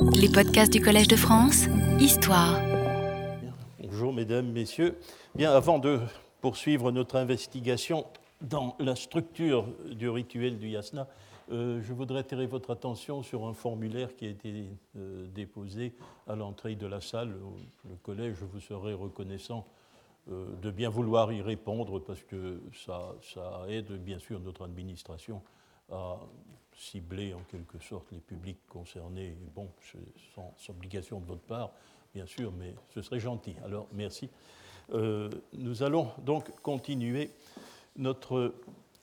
Les podcasts du Collège de France, Histoire. Bonjour mesdames, messieurs. Bien, avant de poursuivre notre investigation dans la structure du rituel du yasna, euh, je voudrais attirer votre attention sur un formulaire qui a été euh, déposé à l'entrée de la salle. Le collège vous serait reconnaissant euh, de bien vouloir y répondre parce que ça, ça, aide bien sûr notre administration à cibler en quelque sorte les publics concernés. Bon, sans, obligation de votre part, bien sûr, mais ce serait gentil. Alors, merci. nous allons donc continuer notre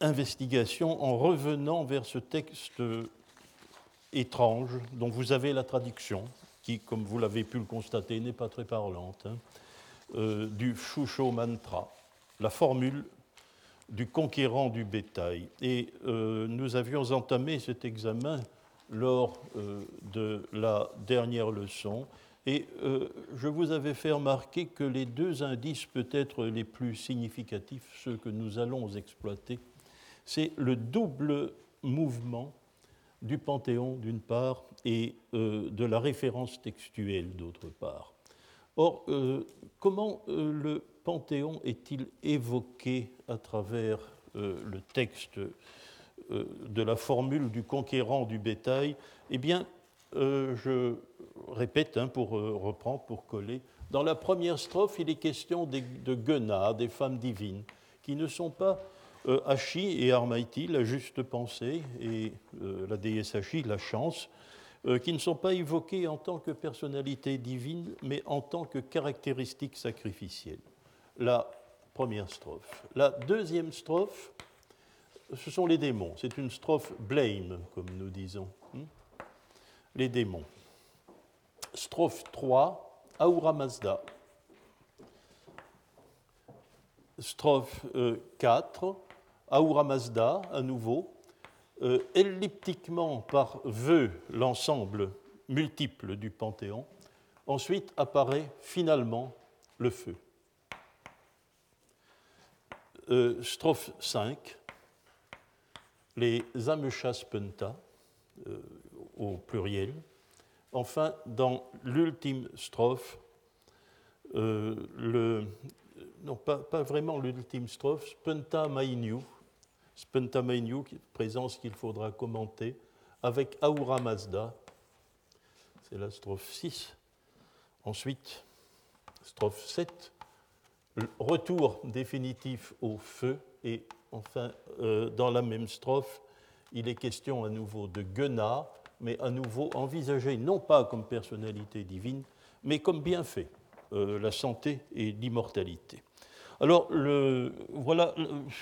investigation en revenant vers ce texte étrange dont vous avez la traduction, qui, comme vous l'avez pu le constater, n'est pas très parlante, hein, euh, du Shusho Mantra, la formule du conquérant du bétail. Et euh, nous avions entamé cet examen lors euh, de la dernière leçon, et je vous avais fait remarquer que les deux indices peut-être les plus significatifs, ceux que nous allons exploiter, c'est le double mouvement du panthéon d'une part et euh, de la référence textuelle d'autre part. Or, euh, comment euh, le panthéon est-il évoqué à travers le texte de la formule du conquérant du bétail? Eh bien, je répète hein, pour reprendre, pour coller. Dans la première strophe, il est question de Guena, des femmes divines, qui ne sont pas euh, Hachi et Armaïti, la juste pensée, et euh, la déesse Hachi, la chance, euh, qui ne sont pas évoquées en tant que personnalité divine, mais en tant que caractéristique sacrificielle. La première strophe. La deuxième strophe, ce sont les démons. C'est une strophe blame, comme nous disons. Hmm? Les démons. Strophe 3, Aura Mazda. Strophe 4, Ahura Mazda, à nouveau, euh, elliptiquement par vœu l'ensemble multiple du Panthéon. Ensuite apparaît finalement le feu. Euh, strophe 5, les Ameshas Penta, euh, au pluriel. Enfin, dans l'ultime strophe, le, non pas, pas vraiment l'ultime strophe, Spenta Mainyu, Spentamainu, présence qu'il faudra commenter, avec Aura Mazda, c'est la strophe 6. Ensuite, strophe 7, retour définitif au feu, et enfin, euh, dans la même strophe, il est question à nouveau de Gena, mais à nouveau envisagé non pas comme personnalité divine, mais comme bienfait, euh, la santé et l'immortalité. Alors, voilà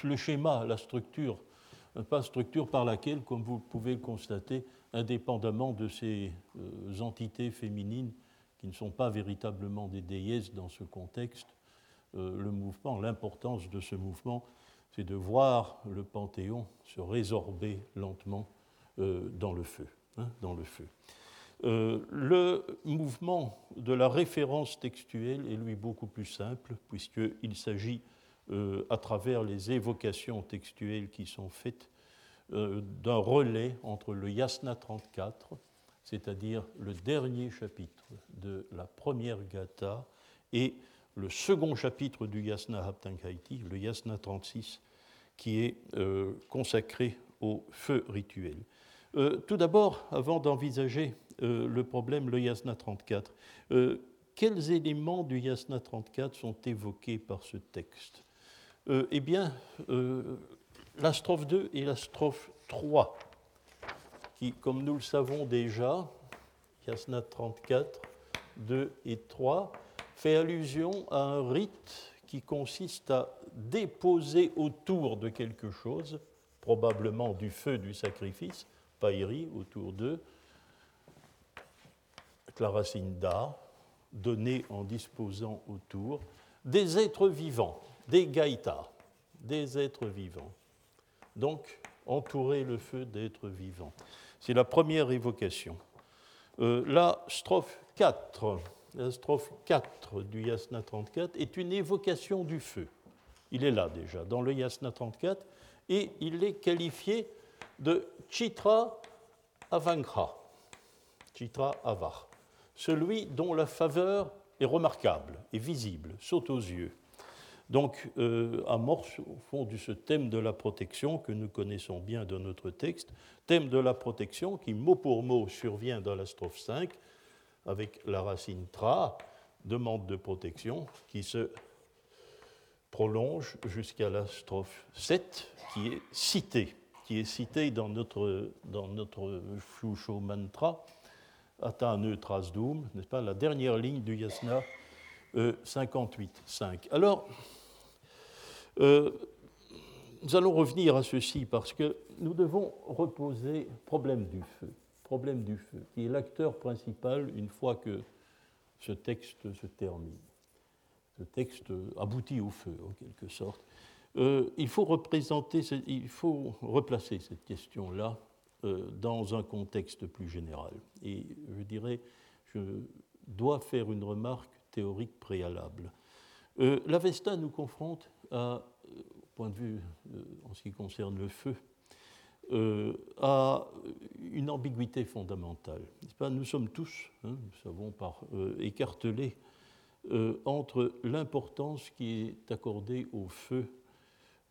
le schéma, la structure, pas structure par laquelle, comme vous pouvez le constater, indépendamment de ces euh, entités féminines qui ne sont pas véritablement des déesses dans ce contexte, euh, le mouvement, l'importance de ce mouvement, c'est de voir le Panthéon se résorber lentement euh, dans le feu. Hein, dans le feu. Euh, le mouvement de la référence textuelle est lui beaucoup plus simple, puisqu'il s'agit, euh, à travers les évocations textuelles qui sont faites, euh, d'un relais entre le Yasna 34, c'est-à-dire le dernier chapitre de la première Gata, et le second chapitre du Yasna Haptankaiti, le Yasna 36, qui est consacré au feu rituel. tout d'abord, avant d'envisager euh, le problème, le Yasna 34. Euh, quels éléments du Yasna 34 sont évoqués par ce texte euh, Eh bien, la strophe 2 et la strophe 3, qui, comme nous le savons déjà, Yasna 34, 2 et 3, fait allusion à un rite qui consiste à déposer autour de quelque chose, probablement du feu du sacrifice, païri autour d'eux, la racine da, donnée en disposant autour, des êtres vivants, des gaïtas, des êtres vivants. Donc, entourer le feu d'êtres vivants. C'est la première évocation. Euh, la strophe 4, la strophe 4 du Yasna 34 est une évocation du feu. Il est là déjà, dans le Yasna 34, et il est qualifié de Chitra Avankha Chitra Avar, celui dont la faveur est remarquable et visible, saute aux yeux. Donc, euh, amorce au fond de ce thème de la protection que nous connaissons bien dans notre texte, thème de la protection qui, mot pour mot, survient dans la strophe 5, avec la racine tra, demande de protection, qui se prolonge jusqu'à la strophe 7, qui est citée, qui est citée dans notre, dans notre Shusho mantra, Ata Trasdum, n'est-ce pas, la dernière ligne du yasna 58.5. Euh, Alors, euh, nous allons revenir à ceci parce que nous devons reposer problème du feu, problème du feu, qui est l'acteur principal une fois que ce texte se termine. Ce texte aboutit au feu, en quelque sorte. Euh, il faut représenter, il faut replacer cette question-là euh, dans un contexte plus général. Et je dirais, je dois faire une remarque théorique préalable. Euh, L'Avesta nous confronte à, au point de vue en ce qui concerne le feu, à une ambiguïté fondamentale. Nous sommes tous, hein, nous savons, par, écartelés entre l'importance qui est accordée au feu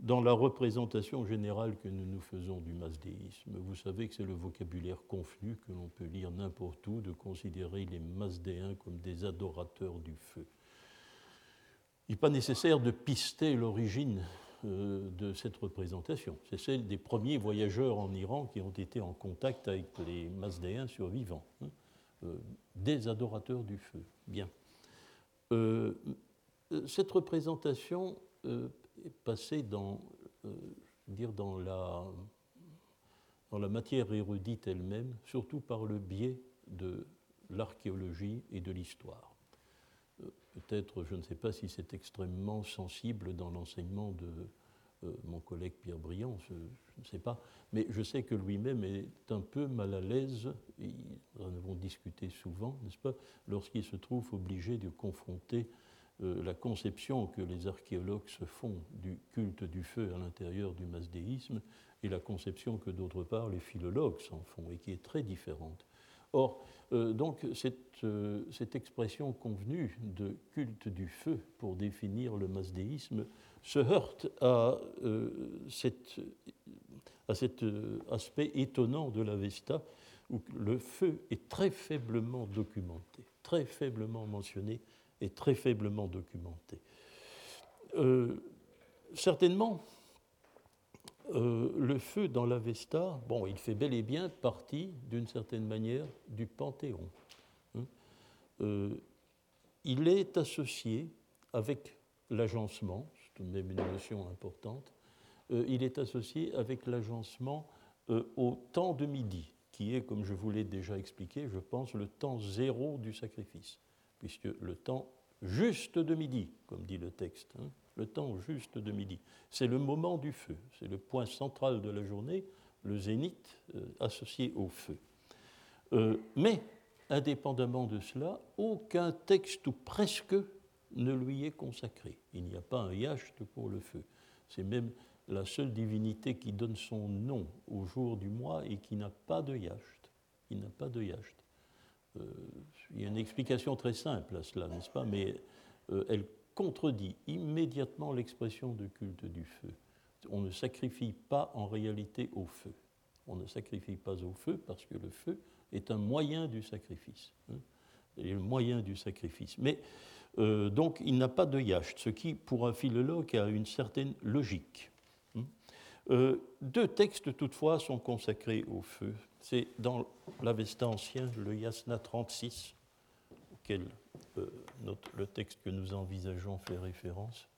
dans la représentation générale que nous nous faisons du masdéisme. Vous savez que c'est le vocabulaire confus que l'on peut lire n'importe où, de considérer les masdéens comme des adorateurs du feu. Il n'est pas nécessaire de pister l'origine euh, de cette représentation. C'est celle des premiers voyageurs en Iran qui ont été en contact avec les masdéens survivants, hein. euh, des adorateurs du feu. Bien. Euh, cette représentation euh, dans, la, dans la matière érudite elle-même, surtout par le biais de l'archéologie et de l'histoire. Peut-être, je ne sais pas si c'est extrêmement sensible dans l'enseignement de euh, mon collègue Pierre Briand, je, ne sais pas, mais je sais que lui-même est un peu mal à l'aise, nous en avons discuté souvent, n'est-ce pas, lorsqu'il se trouve obligé de confronter euh, la conception que les archéologues se font du culte du feu à l'intérieur du masdéisme et la conception que d'autre part les philologues s'en font et qui est très différente. Or, euh, donc, cette, euh, cette, expression convenue de culte du feu pour définir le masdéisme se heurte à, cette, à cet aspect étonnant de l'Avesta où le feu est très faiblement documenté, très faiblement mentionné est très faiblement documenté. Euh, certainement, euh, le feu dans l'Avesta, bon, il fait bel et bien partie, d'une certaine manière, du Panthéon. Hein. Euh, il est associé avec l'agencement, c'est tout de même une notion importante, il est associé avec l'agencement au temps de midi, qui est, comme je vous l'ai déjà expliqué, je pense, le temps zéro du sacrifice puisque le temps juste de midi, comme dit le texte, hein, le temps juste de midi, c'est le moment du feu, c'est le point central de la journée, le zénith euh, associé au feu. Euh, mais, indépendamment de cela, aucun texte ou presque ne lui est consacré. Il n'y a pas un yacht pour le feu. C'est même la seule divinité qui donne son nom au jour du mois et qui n'a pas de yacht. Il n'a pas de yacht. Euh, il y a une explication très simple à cela, n'est-ce pas? Mais euh, elle contredit immédiatement l'expression de culte du feu. On ne sacrifie pas en réalité au feu. On ne sacrifie pas au feu parce que le feu est un moyen du sacrifice. Hein, le moyen du sacrifice. Mais euh, donc il n'a pas de yacht, ce qui, pour un philologue, a une certaine logique. Hein. deux textes, toutefois, sont consacrés au feu. C'est dans l'Avesta ancien, le Yasna 36, auquel euh, le texte que nous envisageons fait référence,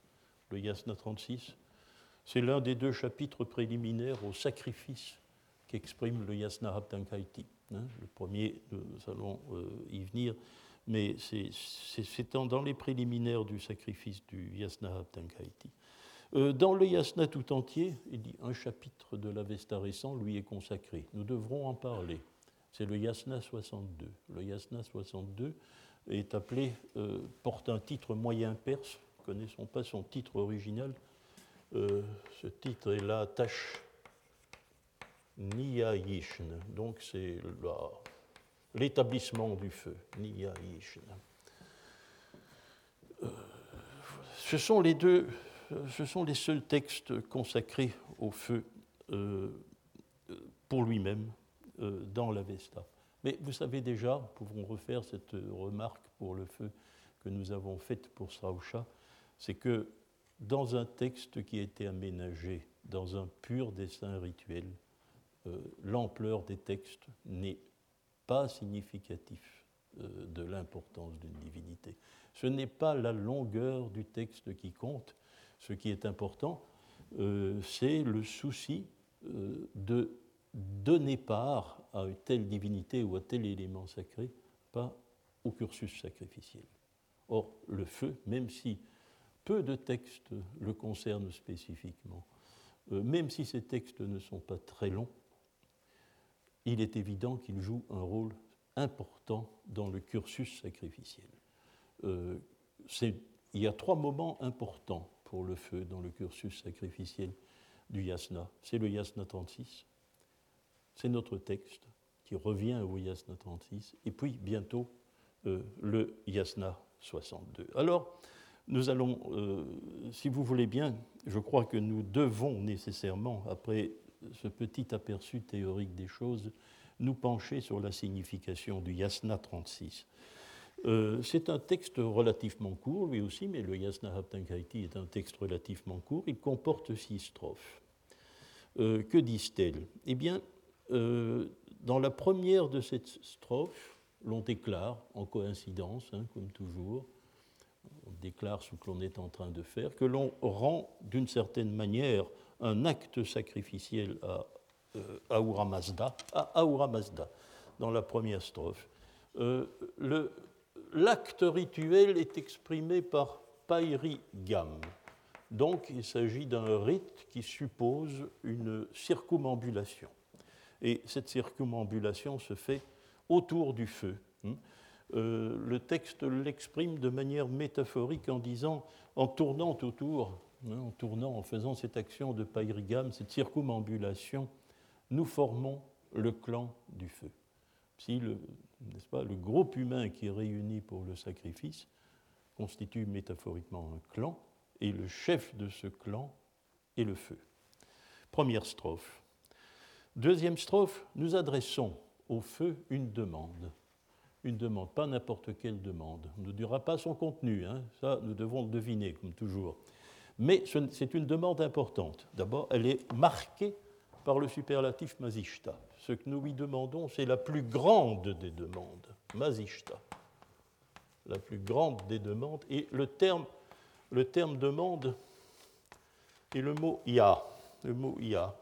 le Yasna 36. C'est l'un des deux chapitres préliminaires au sacrifice qu'exprime le Yasna Haptankaiti. Hein. le premier, nous allons euh, y venir, mais c'est dans les préliminaires du sacrifice du Yasna Haptankaiti. Euh, dans le yasna tout entier, il dit un chapitre de l'Avesta récent lui est consacré. Nous devrons en parler. C'est le yasna 62. Le yasna 62 est appelé, euh, porte un titre moyen perse. Connaissons pas son titre original. Euh, ce titre est la Tash Niyayishn. Donc c'est l'établissement du feu. Niya Yishna. Euh, ce sont les deux, ce sont les seuls textes consacrés au feu euh, pour lui-même euh, dans l'Avesta. Mais vous savez déjà, nous pouvons refaire cette remarque pour le feu que nous avons faite pour Srausha, c'est que dans un texte qui a été aménagé dans un pur dessin rituel, euh, l'ampleur des textes n'est pas significatif euh, de l'importance d'une divinité. Ce n'est pas la longueur du texte qui compte. Ce qui est important, euh, c'est le souci de donner part à telle divinité ou à tel élément sacré, pas au cursus sacrificiel. Or, le feu, même si peu de textes le concernent spécifiquement, euh, même si ces textes ne sont pas très longs, il est évident qu'il joue un rôle important dans le cursus sacrificiel. Euh, il y a trois moments importants pour le feu dans le cursus sacrificiel du yasna. C'est le yasna 36, c'est notre texte qui revient au yasna 36, et puis bientôt euh, le yasna 62. Alors, nous allons, euh, si vous voulez bien, je crois que nous devons nécessairement, après ce petit aperçu théorique des choses, nous pencher sur la signification du Yasna 36. Euh, c'est un texte relativement court, lui aussi, mais le Yasna Haptankaiti est un texte relativement court. Il comporte six strophes. Euh, que disent-elles? Eh bien, dans la première de cette strophe, l'on déclare, en coïncidence, hein, comme toujours, on déclare ce que l'on est en train de faire, que l'on rend d'une certaine manière un acte sacrificiel à euh, Ahura Mazda, à Ahura Mazda, dans la première strophe. Euh, l'acte rituel est exprimé par Pairi Gam. Donc il s'agit d'un rite qui suppose une circumambulation. Et cette circumambulation se fait autour du feu. Hein. Euh, le texte l'exprime de manière métaphorique en disant, en tournant autour, hein, en tournant, en faisant cette action de païrigam, cette circumambulation, nous formons le clan du feu. Si le, pas, le groupe humain qui est réuni pour le sacrifice constitue métaphoriquement un clan, et le chef de ce clan est le feu. Première strophe. Deuxième strophe, nous adressons au feu une demande une demande, pas n'importe quelle demande. On ne dira pas son contenu, hein. ça nous devons le deviner comme toujours. Mais c'est une demande importante. D'abord, elle est marquée par le superlatif mazishta. Ce que nous lui demandons, c'est la plus grande des demandes, mazishta. La plus grande des demandes. Et le terme, le terme demande est le mot ya. Le mot ya.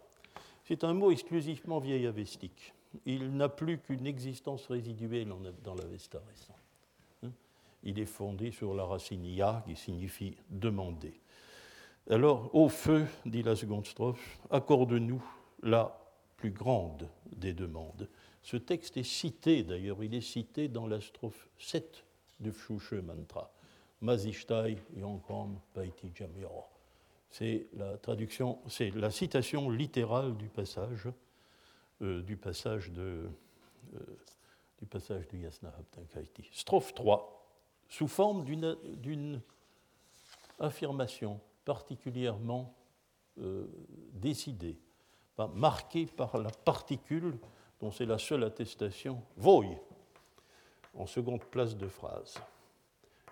C'est un mot exclusivement vieil avestique il n'a plus qu'une existence résiduelle dans l'Avesta récent. Hein? Il est fondé sur la racine ya, qui signifie demander. Alors, au feu, dit la seconde strophe, accorde-nous la plus grande des demandes. Ce texte est cité, d'ailleurs, il est cité dans la strophe 7 du Pshushe Mantra. Mazishtai Yonkom Paiti Jamiro. C'est la traduction, c'est la citation littérale du passage euh, du, passage de, euh, du passage du Yasna Kaiti. Strophe 3, sous forme d'une affirmation particulièrement euh, décidée, marquée par la particule dont c'est la seule attestation, voy, en seconde place de phrase,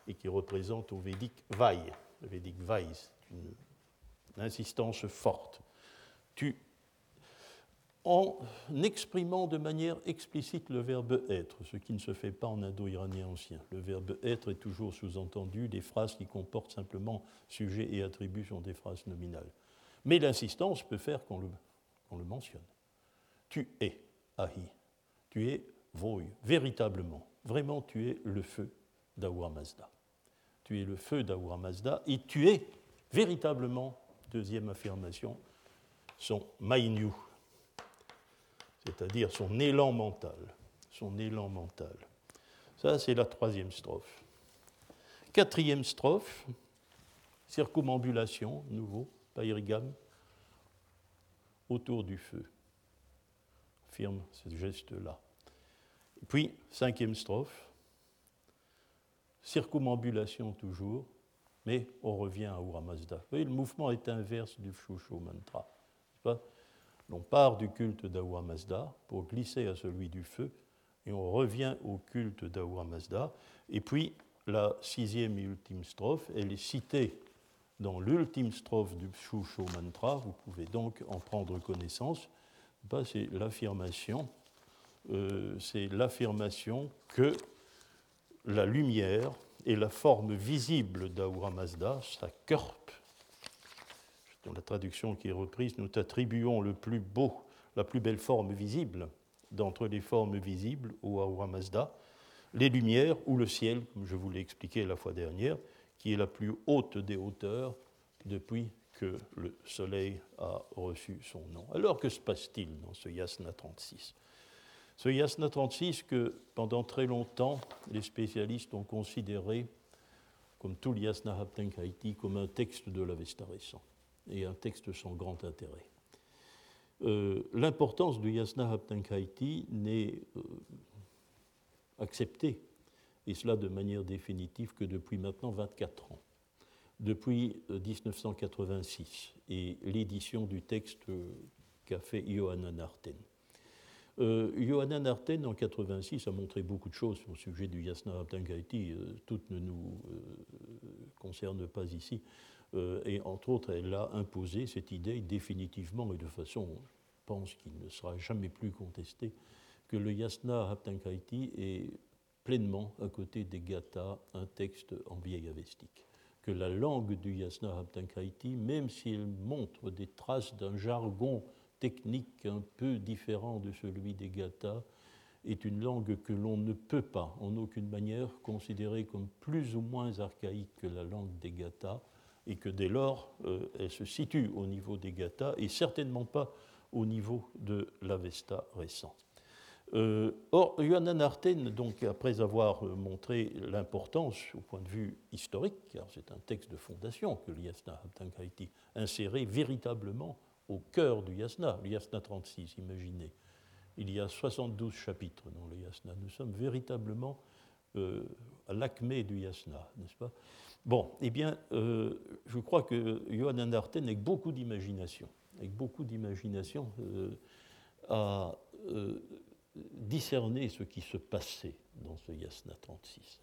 et qui représente au védique vaille. Le védique vaille, c'est une, insistance forte. En exprimant de manière explicite le verbe être, ce qui ne se fait pas en indo-iranien ancien. Le verbe être est toujours sous-entendu, des phrases qui comportent simplement sujet et attribut sont des phrases nominales. Mais l'insistance peut faire qu'on le, mentionne. Tu es, ahi, tu es voy, véritablement, vraiment tu es le feu d'Ahura Mazda. Tu es le feu d'Ahura Mazda et tu es véritablement, deuxième affirmation, son Mainyu, c'est-à-dire son élan mental. Son élan mental. Ça, c'est la troisième strophe. Quatrième strophe, circumambulation, nouveau, païrigam, autour du feu. Firme ce geste-là. Puis, cinquième strophe, circumambulation toujours, mais on revient à Ura Mazda. Vous voyez, le mouvement est inverse du Shushu Mantra. On part du culte d'Ahura Mazda pour glisser à celui du feu, et on revient au culte d'Ahura Mazda. Et puis, la sixième et ultime strophe, elle est citée dans l'ultime strophe du Shushu Mantra. Vous pouvez donc en prendre connaissance. C'est l'affirmation, euh, c'est l'affirmation que la lumière et la forme visible d'Ahura Mazda, sa Körp, dans la traduction qui est reprise, nous t'attribuons le plus beau, la plus belle forme visible d'entre les formes visibles au Ahura Mazda, les lumières ou le ciel, comme je vous l'ai expliqué la fois dernière, qui est la plus haute des hauteurs depuis que le Soleil a reçu son nom. Alors que se passe-t-il dans ce Yasna 36 Ce Yasna 36 que pendant très longtemps les spécialistes ont considéré, comme tout le Yasna Haptenkaiti, comme un texte de l'Avesta récent et un texte sans grand intérêt. Euh, l'importance du Yasna Haptankaiti n'est euh, acceptée, et cela de manière définitive, que depuis maintenant 24 ans, depuis 1986, euh, et l'édition du texte qu'a fait Johanna Narten. Euh, Johanna Narten, en 86, a montré beaucoup de choses au sujet du Yasna Haptankaiti. toutes ne nous concernent pas ici. Euh, et entre autres, elle a imposé cette idée définitivement et de façon, je pense qu'il ne sera jamais plus contesté, que le Yasna Haptankaiti est pleinement, à côté des Gathas, un texte en vieil avestique. Que la langue du Yasna Haptankaiti, même si elle montre des traces d'un jargon technique un peu différent de celui des Gathas, est une langue que l'on ne peut pas, en aucune manière, considérer comme plus ou moins archaïque que la langue des Gathas, et que dès lors, euh, elle se situe au niveau des Gathas et certainement pas au niveau de l'Avesta récent. Euh, or, Yohanan Arten, donc, après avoir euh, montré l'importance au point de vue historique, car c'est un texte de fondation que l'Yasna a inséré véritablement au cœur du Yasna, le Yasna 36, imaginez. Il y a 72 chapitres dans le Yasna. Nous sommes véritablement à l'acmé du Yasna, n'est-ce pas? Bon, eh bien, euh, je crois que Johann Arten, avec beaucoup d'imagination, avec beaucoup d'imagination, euh, a euh, discerné ce qui se passait dans ce Yasna 36.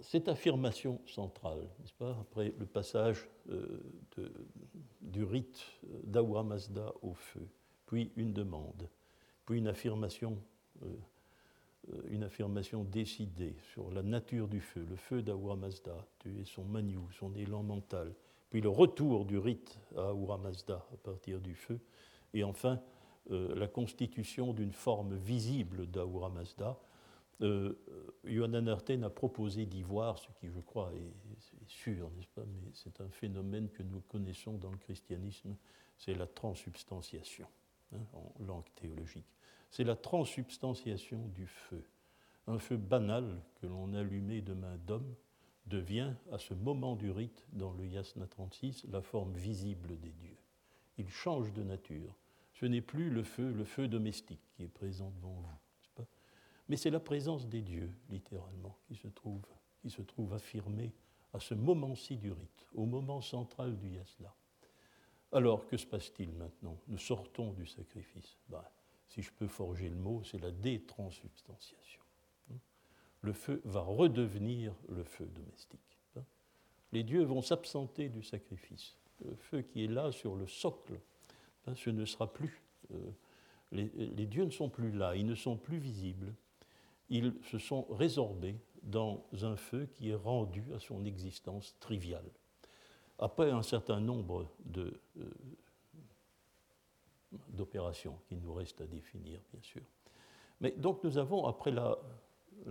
cette affirmation centrale, n'est-ce pas, après le passage du rite d'Awa Mazda au feu, puis une demande, puis une affirmation euh, une affirmation décidée sur la nature du feu, le feu d'Ahura Mazda, son maniou, son élan mental, puis le retour du rite à Ahura Mazda à partir du feu, et enfin euh, la constitution d'une forme visible d'Ahura Mazda. Euh, Arten a proposé d'y voir, ce qui je crois est, sûr, n'est-ce pas, mais c'est un phénomène que nous connaissons dans le christianisme, c'est la transsubstantiation hein, en langue théologique c'est la transsubstantiation du feu. Un feu banal que l'on allumait de main d'homme devient, à ce moment du rite, dans le Yasna 36, la forme visible des dieux. Il change de nature. Ce n'est plus le feu, le feu domestique qui est présent devant vous, mais c'est la présence des dieux, littéralement, qui se trouve, qui se trouve affirmée à ce moment-ci du rite, au moment central du Yasna. Alors, que se passe-t-il maintenant? Nous sortons du sacrifice. Ben, si je peux forger le mot, c'est la détranssubstantiation. Le feu va redevenir le feu domestique. Les dieux vont s'absenter du sacrifice. Le feu qui est là sur le socle, ce ne sera plus. Euh, les, dieux ne sont plus là, ils ne sont plus visibles. Ils se sont résorbés dans un feu qui est rendu à son existence triviale. Après un certain nombre euh, d'opérations qu'il nous reste à définir, bien sûr. Mais donc nous avons, après la,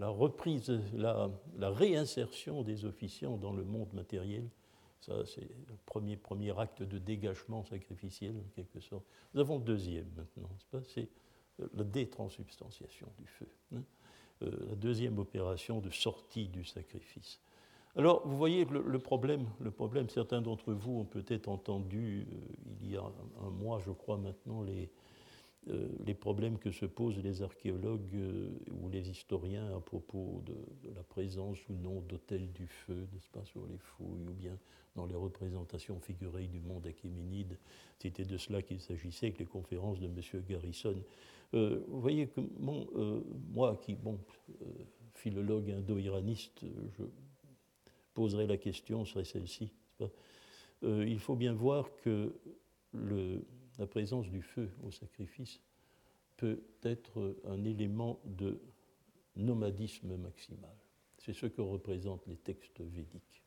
reprise, la, réinsertion des officiants dans le monde matériel, ça c'est le premier, premier acte de dégagement sacrificiel en quelque sorte. Nous avons le deuxième maintenant, c'est la détranssubstantiation du feu, hein. euh, la deuxième opération de sortie du sacrifice. Alors, vous voyez le, problème, le problème, certains d'entre vous ont peut-être entendu, euh, il y a un, mois, je crois maintenant, les, euh, les problèmes que se posent les archéologues euh, ou les historiens à propos de, la présence ou non d'autels du feu, n'est-ce pas, sur les fouilles, ou bien dans les représentations figurées du monde achéménide. C'était de cela qu'il s'agissait avec les conférences de M. Garrison. Euh, vous voyez que moi, qui, bon, philologue indo-iraniste, je poserai la question, serait celle-ci. il faut bien voir que le, la présence du feu au sacrifice peut être un élément de nomadisme maximal. C'est ce que représentent les textes védiques.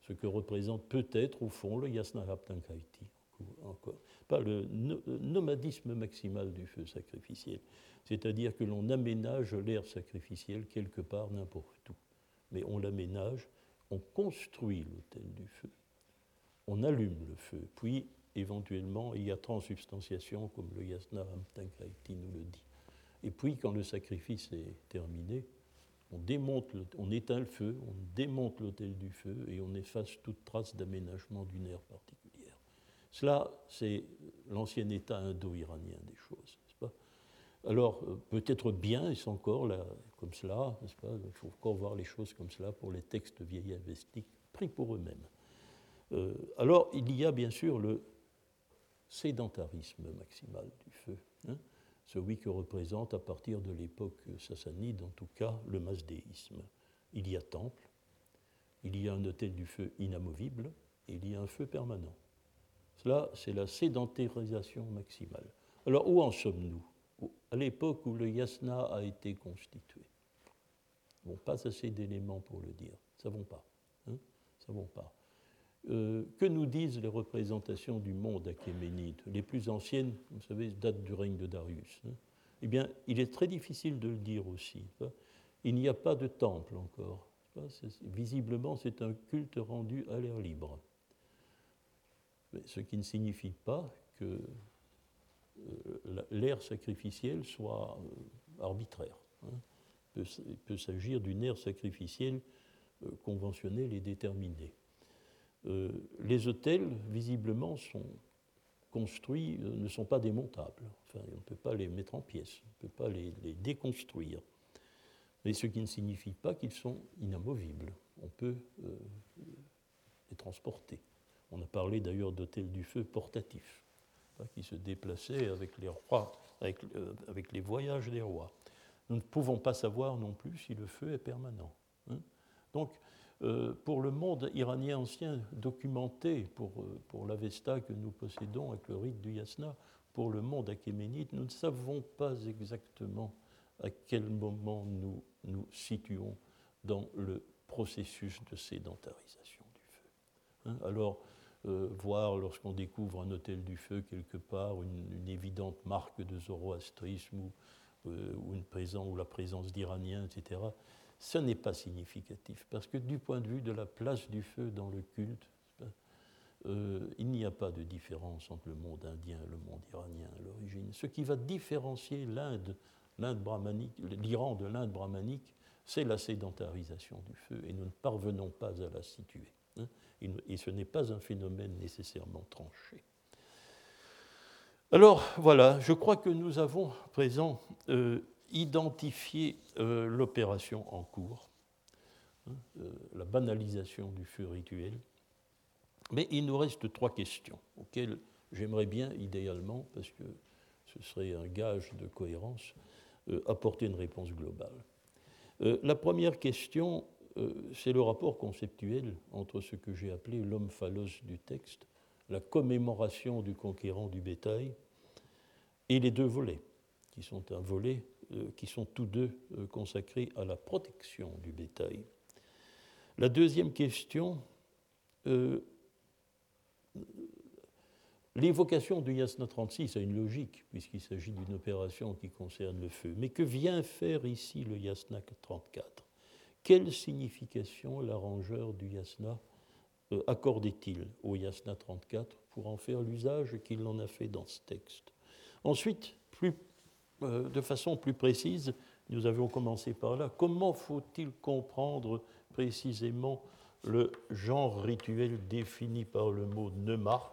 Ce que représente peut-être, au fond, le Yasnaraptankaiti, encore. Pas le nomadisme maximal du feu sacrificiel. C'est-à-dire que l'on aménage l'air sacrificiel quelque part, n'importe où. Mais on l'aménage, on construit l'autel du feu, on allume le feu, puis éventuellement, il y a transubstantiation, comme le Yasna Amtankaiti nous le dit. Et puis, quand le sacrifice est terminé, on, démonte on éteint le feu, on démonte l'autel du feu et on efface toute trace d'aménagement d'une ère particulière. Cela, c'est l'ancien état indo-iranien des choses, pas? Alors, euh, peut-être bien, et c'est encore là, comme cela, pas? Il faut encore voir les choses comme cela pour les textes vieillis investiques, pris pour eux-mêmes. Euh, alors, il y a bien sûr le sédentarisme maximal du feu, hein, celui que représente à partir de l'époque sassanide, en tout cas, le masdéisme. Il y a temple, il y a un hôtel du feu inamovible, et il y a un feu permanent. Cela, c'est la sédentarisation maximale. Alors, où en sommes-nous? À l'époque où le yasna a été constitué. Bon, pas assez d'éléments pour le dire. Ne savons pas. Hein, savons pas. Euh, que nous disent les représentations du monde achéménide Les plus anciennes, vous savez, datent du règne de Darius. Hein. eh bien, il est très difficile de le dire aussi. Il n'y a pas de temple encore. Visiblement, c'est un culte rendu à l'air libre. ce qui ne signifie pas que euh, l'air sacrificiel soit euh, arbitraire. Hein. Il peut, s'agir d'une ère sacrificielle conventionnelle et déterminée. Euh, les hôtels, visiblement, sont construits, euh, ne sont pas démontables. Enfin, on ne peut pas les mettre en pièces, on ne peut pas les, déconstruire. Mais ce qui ne signifie pas qu'ils sont inamovibles. On peut euh, les transporter. On a parlé d'ailleurs d'hôtels du feu portatifs, qui se déplaçaient avec les rois, avec, les voyages des rois. Nous ne pouvons pas savoir non plus si le feu est permanent. Hein. Donc, euh, pour le monde iranien ancien documenté, pour, euh, pour l'Avesta que nous possédons avec le rite du Yasna, pour le monde achéménite, nous ne savons pas exactement à quel moment nous nous situons dans le processus de sédentarisation du feu. Hein, alors, euh, voir lorsqu'on découvre un hôtel du feu quelque part une, évidente marque de zoroastrisme ou, ou la présence d'Iraniens, etc., ce n'est pas significatif, parce que du point de vue de la place du feu dans le culte, euh, il n'y a pas de différence entre le monde indien et le monde iranien à l'origine. Ce qui va différencier l'Inde, l'Iran de l'Inde brahmanique, c'est la sédentarisation du feu, et nous ne parvenons pas à la situer. Hein. et ce n'est pas un phénomène nécessairement tranché. Alors voilà, je crois que nous avons présent euh, identifier euh, l'opération en cours, hein, euh, la banalisation du feu rituel. Mais il nous reste trois questions auxquelles j'aimerais bien, idéalement, parce que ce serait un gage de cohérence, euh, apporter une réponse globale. la première question, c'est le rapport conceptuel entre ce que j'ai appelé l'homme phallos du texte, la commémoration du conquérant du bétail, et les deux volets, qui sont un volet qui sont tous deux euh, consacrés à la protection du bétail. La deuxième question, euh, l'évocation du Yasna 36 a une logique, puisqu'il s'agit d'une opération qui concerne le feu. Mais que vient faire ici le Yasna 34 Quelle signification l'arrangeur du Yasna accordait-il au Yasna 34 pour en faire l'usage qu'il en a fait dans ce texte? Ensuite, plus euh, de façon plus précise, nous avions commencé par là, comment faut-il comprendre précisément le genre rituel défini par le mot nema,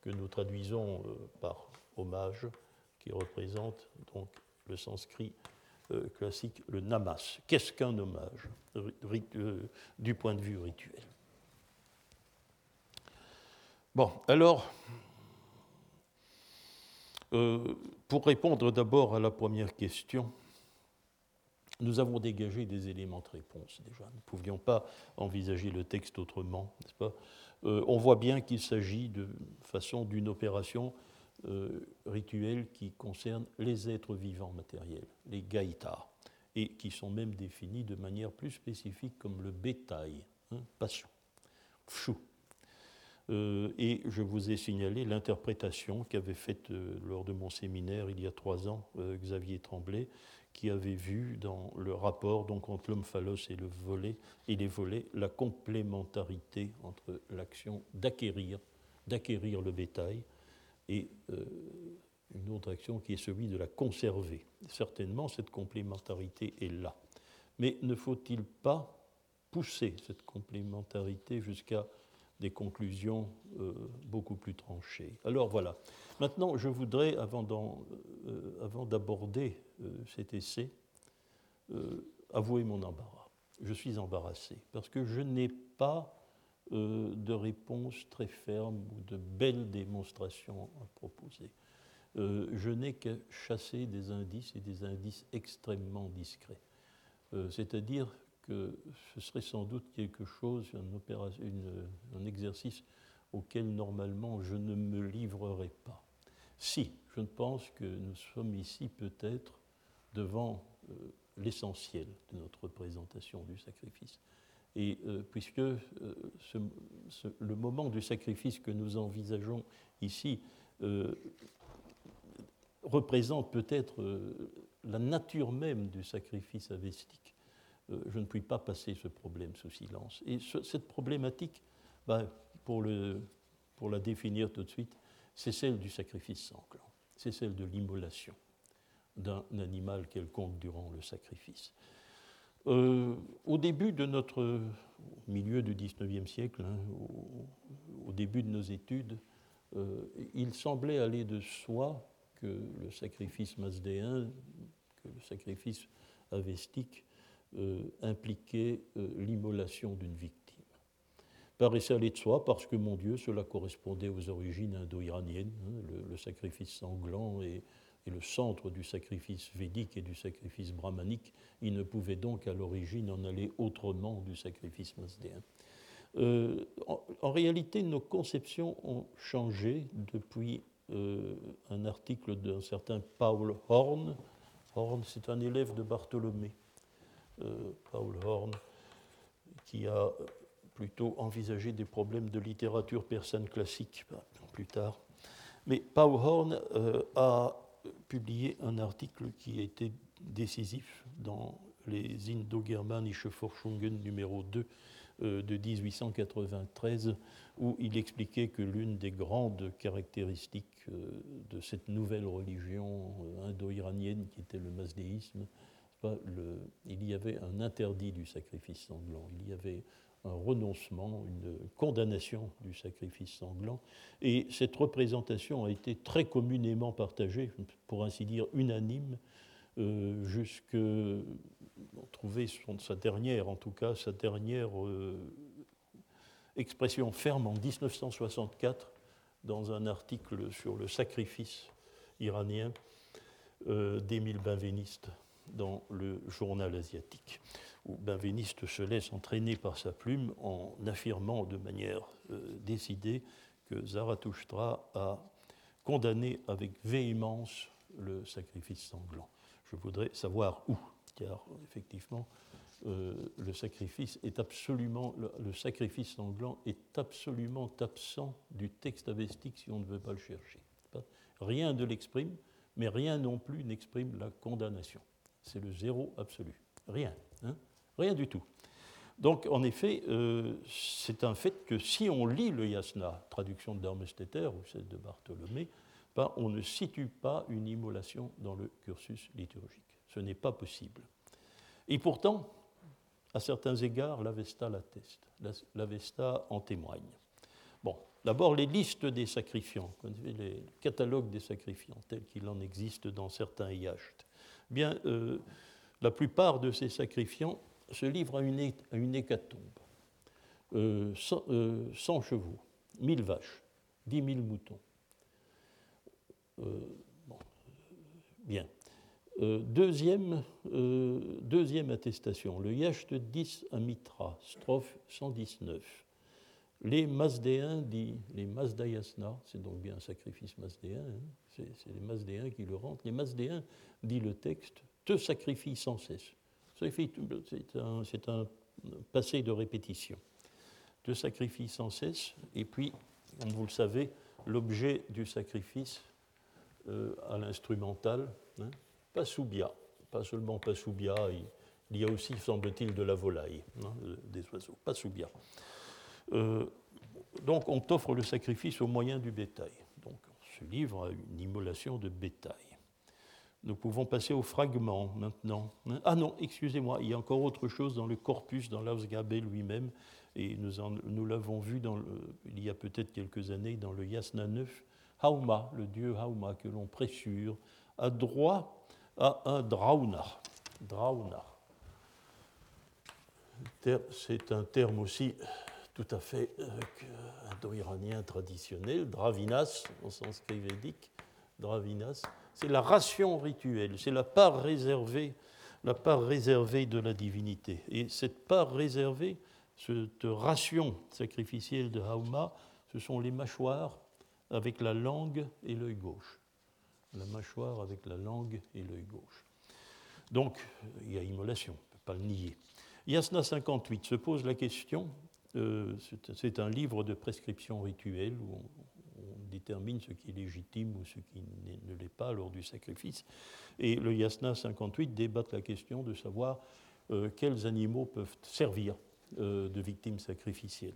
que nous traduisons euh, par hommage, qui représente donc le sanskrit euh, classique, le namas. Qu'est-ce qu'un hommage du point de vue rituel? Bon, alors, pour répondre d'abord à la première question, nous avons dégagé des éléments de réponse déjà. Nous ne pouvions pas envisager le texte autrement, n'est-ce pas? Euh, On voit bien qu'il s'agit de façon d'une opération euh, rituelle qui concerne les êtres vivants matériels, les gaïtas, et qui sont même définis de manière plus spécifique comme le bétail, hein, pasou, fchou. Euh, et je vous ai signalé l'interprétation qu'avait faite lors de mon séminaire il y a trois ans Xavier Tremblay, qui avait vu dans le rapport donc, entre l'homme phallos et, le volet, et les volets la complémentarité entre l'action d'acquérir, d'acquérir le bétail et euh, une autre action qui est celui de la conserver. Certainement, cette complémentarité est là. Mais ne faut-il pas pousser cette complémentarité jusqu'à des conclusions euh, beaucoup plus tranchées. Alors voilà. Maintenant, je voudrais, avant euh, d'aborder euh, cet essai, avouer mon embarras. Je suis embarrassé parce que je n'ai pas de réponse très ferme ou de belles démonstrations à proposer. je n'ai qu'à chasser des indices et des indices extrêmement discrets. C'est-à-dire que ce serait sans doute quelque chose, un exercice auquel normalement je ne me livrerai pas. Si, je pense que nous sommes ici peut-être devant euh, l'essentiel de notre présentation du sacrifice. Et euh, puisque euh, le moment du sacrifice que nous envisageons ici représente peut-être la nature même du sacrifice avestique, je ne puis pas passer ce problème sous silence. Et cette problématique, ben, pour, la définir tout de suite, c'est celle du sacrifice sanglant, c'est celle de l'immolation d'un animal quelconque durant le sacrifice. Euh, au début de notre milieu du XIXe siècle, hein, au, début de nos études, euh, il semblait aller de soi que le sacrifice masdéen, que le sacrifice avestique, euh, impliquait euh, l'immolation d'une victime. Paraissait aller de soi parce que, mon Dieu, cela correspondait aux origines indo-iraniennes. Hein, le, sacrifice sanglant est, le centre du sacrifice védique et du sacrifice brahmanique. Il ne pouvait donc à l'origine en aller autrement du sacrifice masdéen. Euh, en, réalité, nos conceptions ont changé depuis un article d'un certain Paul Horn. Horn, c'est un élève de Bartholomé, euh, Paul Horn, qui a plutôt envisagé des problèmes de littérature persane classique bah, plus tard. Mais Paul Horn euh, a publié un article qui a été décisif dans les Indo-Germanische Forschungen numéro 2 euh, de 1893, où il expliquait que l'une des grandes caractéristiques de cette nouvelle religion indo-iranienne qui était le il y avait un interdit du sacrifice sanglant, il y avait un renoncement, une condamnation du sacrifice sanglant. Et cette représentation a été très communément partagée, pour ainsi dire unanime, euh, jusque, sa dernière, en tout cas, sa dernière euh, expression ferme en 1964 dans un article sur le sacrifice iranien euh, d'Émile Benveniste dans le journal asiatique, où Benveniste se laisse entraîner par sa plume en affirmant de manière euh, décidée que Zarathustra a condamné avec véhémence le sacrifice sanglant. Je voudrais savoir où, car effectivement, euh, le sacrifice est absolument, le, sacrifice sanglant est absolument absent du texte avestique si on ne veut pas le chercher. Rien ne l'exprime, mais rien non plus n'exprime la condamnation c'est le zéro absolu. Rien, hein rien du tout. Donc, en effet, euh, c'est un fait que si on lit le yasna, traduction de ou celle de Bartholomé, ben, on ne situe pas une immolation dans le cursus liturgique. Ce n'est pas possible. Et pourtant, à certains égards, l'Avesta l'atteste, l'Avesta en témoigne. Bon, D'abord, les listes des sacrifiants, les catalogues des sacrifiants, tels qu'il en existe dans certains yachts. Bien, euh, la plupart de ces sacrifiants se livrent à une, hécatombe. 100, euh, euh, chevaux, 1000 vaches, 10 000 moutons. bien. deuxième, deuxième attestation, le yacht 10 à Mitra, strophe 119 les Mazdéens, dit les Mazdayasna, c'est donc bien un sacrifice mazdéen, hein, c'est les Mazdéens qui le rendent. Les Mazdéens, dit le texte, te sacrifient sans cesse. C'est un, passé de répétition. Te sacrifient sans cesse, et puis, comme vous le savez, l'objet du sacrifice euh, à l'instrumental, hein, Passoubia, pas seulement Passoubia, il, y a aussi, semble-t-il, de la volaille, hein, des oiseaux, Passoubia. Euh, donc on t'offre le sacrifice au moyen du bétail. Livre à une immolation de bétail. Nous pouvons passer au fragment maintenant. Ah non, excusez-moi, il y a encore autre chose dans le corpus, dans l'Ausgabe lui-même, et nous, l'avons vu il y a peut-être quelques années dans le Yasna 9. Hauma, le dieu Hauma que l'on pressure, a droit à un drauna. Drauna. C'est un terme aussi tout à fait euh, indo-iranien traditionnel, dravinas, en sanskrit védique, dravinas, c'est la ration rituelle, c'est la part réservée, la part réservée de la divinité. Et cette part réservée, cette ration sacrificielle de Hauma, ce sont les mâchoires avec la langue et l'œil gauche. La mâchoire avec la langue et l'œil gauche. Donc, il y a immolation, on ne peut pas le nier. Yasna 58 se pose la question euh, c'est un livre de prescription rituelle où on, détermine ce qui est légitime ou ce qui ne l'est pas lors du sacrifice. Et le Yasna 58 débat la question de savoir euh, quels animaux peuvent servir euh, de victimes sacrificielles.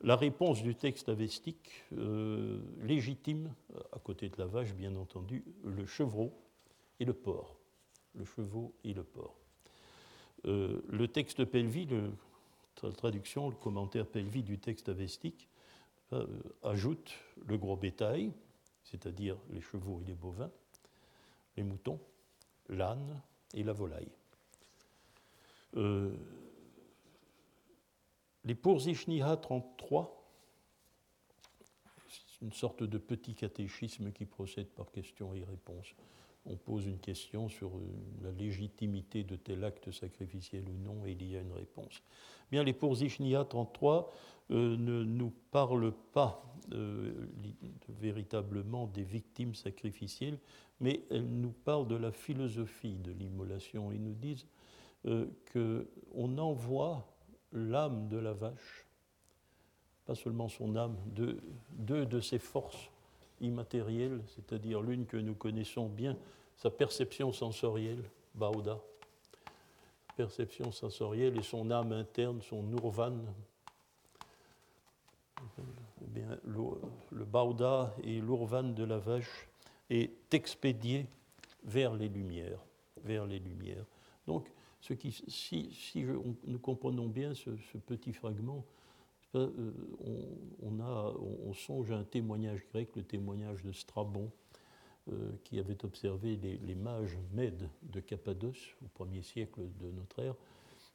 La réponse du texte avestique légitime, à côté de la vache bien entendu, le chevreau et le porc. Le chevreau et le porc. le texte Pelvi, le la traduction, le commentaire pelvi du texte avestique euh, ajoute le gros bétail, c'est-à-dire les chevaux et les bovins, les moutons, l'âne et la volaille. Euh, les Pourzishniha 33, c'est une sorte de petit catéchisme qui procède par questions et réponses on pose une question sur euh, la légitimité de tel acte sacrificiel ou non, et il y a une réponse. Bien, les Pourzishnia 33 euh, ne nous parlent pas euh, véritablement des victimes sacrificielles, mais elles nous parlent de la philosophie de l'immolation. Ils nous disent qu'on envoie l'âme de la vache, pas seulement son âme, deux de ses forces immatérielle, c'est-à-dire l'une que nous connaissons bien, sa perception sensorielle, Bauda, perception sensorielle et son âme interne, son Nurvan. Eh bien, le, Bauda et l'Urvan de la vache est expédié vers les lumières, vers les lumières. Donc, si nous comprenons bien ce petit fragment, euh, on, songe à un témoignage grec, le témoignage de Strabon, euh, qui avait observé les, mages mèdes de Cappadoce au premier siècle de notre ère,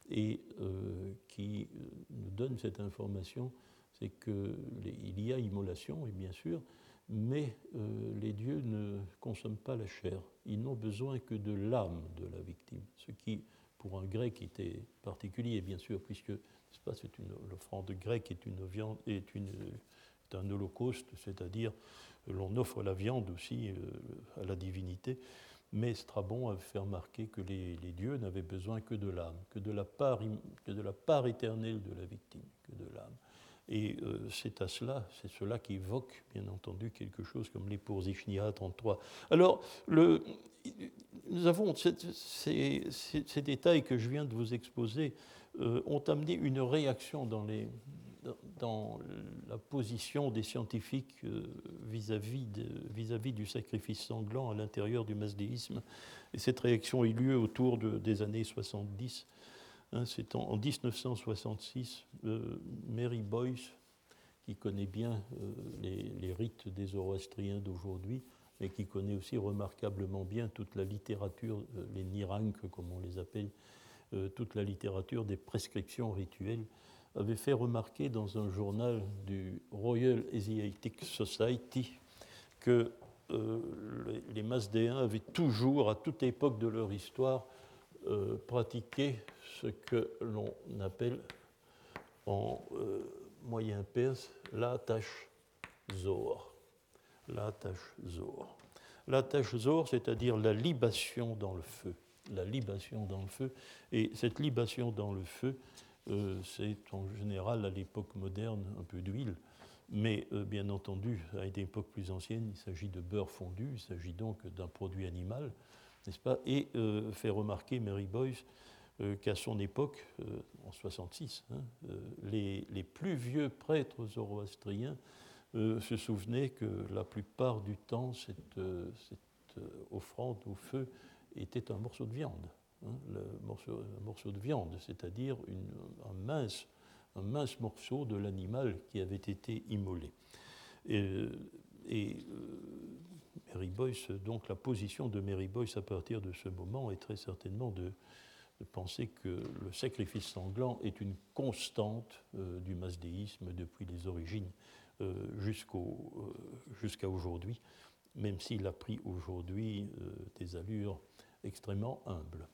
et euh, qui nous donne cette information, c'est qu'il y a immolation, et bien sûr, mais les dieux ne consomment pas la chair. Ils n'ont besoin que de l'âme de la victime, ce qui, pour un grec, était particulier, bien sûr, puisque c'est une, l'offrande grecque est, un holocauste, c'est-à-dire l'on offre la viande aussi euh, à la divinité. Mais Strabon a fait remarquer que les, dieux n'avaient besoin que de l'âme, que de la part, éternelle de la victime, que de l'âme. Et euh, c'est à cela, c'est cela qui évoque, bien entendu, quelque chose comme les pour 33. Alors, nous avons ces, détails que je viens de vous exposer euh, ont amené une réaction dans, la position des scientifiques euh, vis-à-vis vis -vis du sacrifice sanglant à l'intérieur du masdéisme. Et cette réaction a eu lieu autour de, des années 70. Hein, C'est en, 1966, euh, Mary Boyce, qui connaît bien les, rites des Zoroastriens d'aujourd'hui, mais qui connaît aussi remarquablement bien toute la littérature, les Nirank comme on les appelle, toute la littérature des prescriptions rituelles, avait fait remarquer dans un journal du Royal Asiatic Society que les Masdéens avaient toujours, à toute époque de leur histoire, euh, pratiquer ce que l'on appelle en euh, moyen perse la tâche zor. La tâche zor. La tâche zor, c'est-à-dire la libation dans le feu. La libation dans le feu. Et cette libation dans le feu, euh, c'est en général à l'époque moderne un peu d'huile. Mais bien entendu, à une époque plus ancienne, il s'agit de beurre fondu, il s'agit donc d'un produit animal n'est-ce pas? Et euh, fait remarquer Mary Boyce euh, qu'à son époque, euh, en 66, hein, les, les, plus vieux prêtres zoroastriens se souvenaient que la plupart du temps, cette, cette offrande au feu était un morceau de viande. Hein, un morceau de viande, c'est-à-dire un mince, morceau de l'animal qui avait été immolé. Et, et Mary Boyce, donc la position de Mary Boyce à partir de ce moment est très certainement de, penser que le sacrifice sanglant est une constante euh, du masdéisme depuis les origines euh, euh, jusqu'à aujourd'hui, même s'il a pris aujourd'hui des allures extrêmement humbles.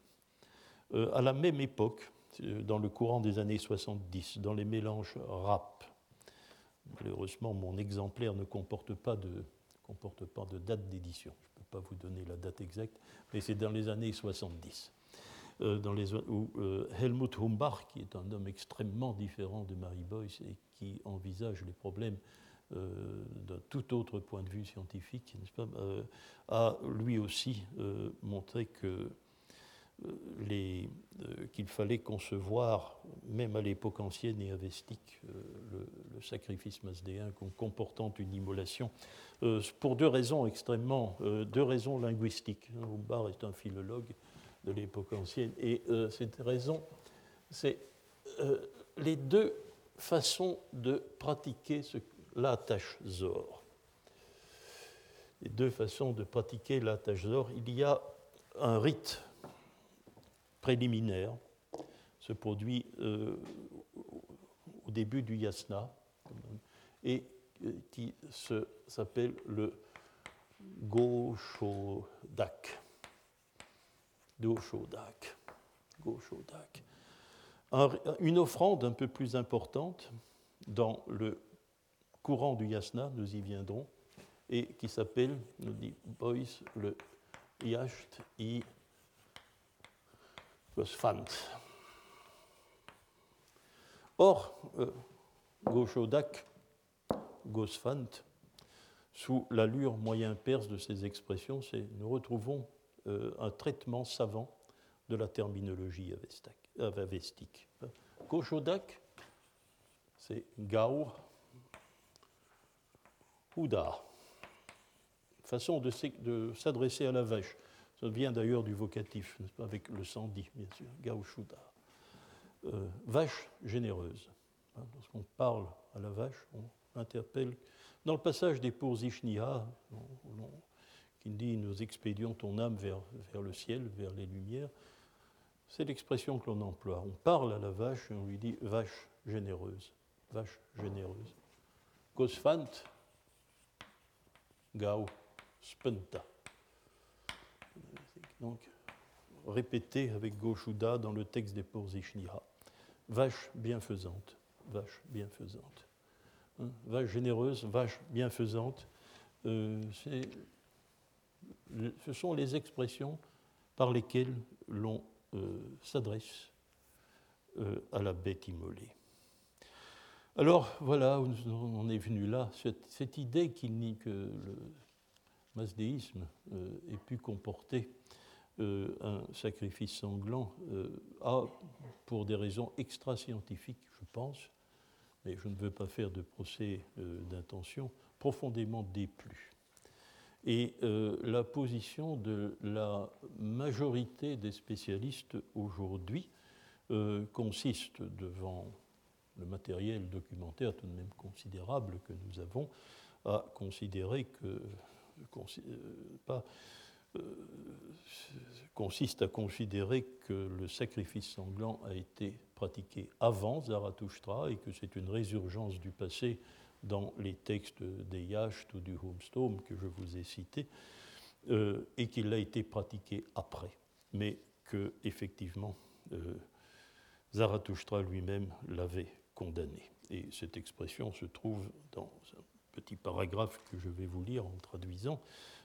à la même époque, dans le courant des années 70, dans les mélanges rap, malheureusement mon exemplaire ne comporte pas de, date d'édition. Je ne peux pas vous donner la date exacte, mais c'est dans les années 70. Euh, dans les, où euh, Helmut Humbach, qui est un homme extrêmement différent de Mary Boyce et qui envisage les problèmes euh, d'un tout autre point de vue scientifique, pas, a lui aussi montré que euh, euh, qu'il fallait concevoir, même à l'époque ancienne et avestique, euh, le, sacrifice masdéen comme comportant une immolation, pour deux raisons extrêmement, deux raisons linguistiques. Humbard est un philologue de l'époque ancienne, et cette raison, c'est les deux façons de pratiquer ce, la tâche zor. Les deux façons de pratiquer la tâche zor, il y a un rite préliminaire se produit euh, au début du yasna et euh, qui s'appelle le Goshodak. Goshodak. Goshodak. une offrande un peu plus importante dans le courant du yasna, nous y viendrons, et qui s'appelle, nous dit Boyce, le Yasht i Gosfant. Or, euh, Goshodak, Gosfant, sous l'allure moyen perse de ces expressions, nous retrouvons euh, un traitement savant de la terminologie avestique. Goshodak, c'est Gao Huda, façon de s'adresser à la vache. Ça vient d'ailleurs du vocatif, avec le sandi, bien sûr, Gaushuda. Euh, vache généreuse. Hein, lorsqu'on parle à la vache, on interpelle. Dans le passage des Pour qui dit Nous expédions ton âme vers, vers le ciel, vers les lumières, c'est l'expression que l'on emploie. On parle à la vache et on lui dit vache généreuse, vache généreuse. Gosfant, Gao, Spenta donc répété avec Goshuda dans le texte des Porzishniha. Vache bienfaisante, vache bienfaisante. Hein, vache généreuse, vache bienfaisante. Euh, ce sont les expressions par lesquelles l'on euh, s'adresse euh, à la bête immolée. Alors voilà, on est venu là, cette, idée qu'il que le masdéisme ait pu comporter euh, un sacrifice sanglant euh, a, pour des raisons extra-scientifiques, je pense, mais je ne veux pas faire de procès euh, d'intention, profondément déplu. Et la position de la majorité des spécialistes aujourd'hui consiste devant le matériel documentaire tout de même considérable que nous avons, que, pas, consiste à considérer que le sacrifice sanglant a été pratiqué avant Zarathustra et que c'est une résurgence du passé dans les textes des Yacht ou du Homestone que je vous ai cités, euh, et qu'il a été pratiqué après, mais que effectivement euh, Zarathustra lui-même l'avait condamné. Et cette expression se trouve dans un petit paragraphe que je vais vous lire en traduisant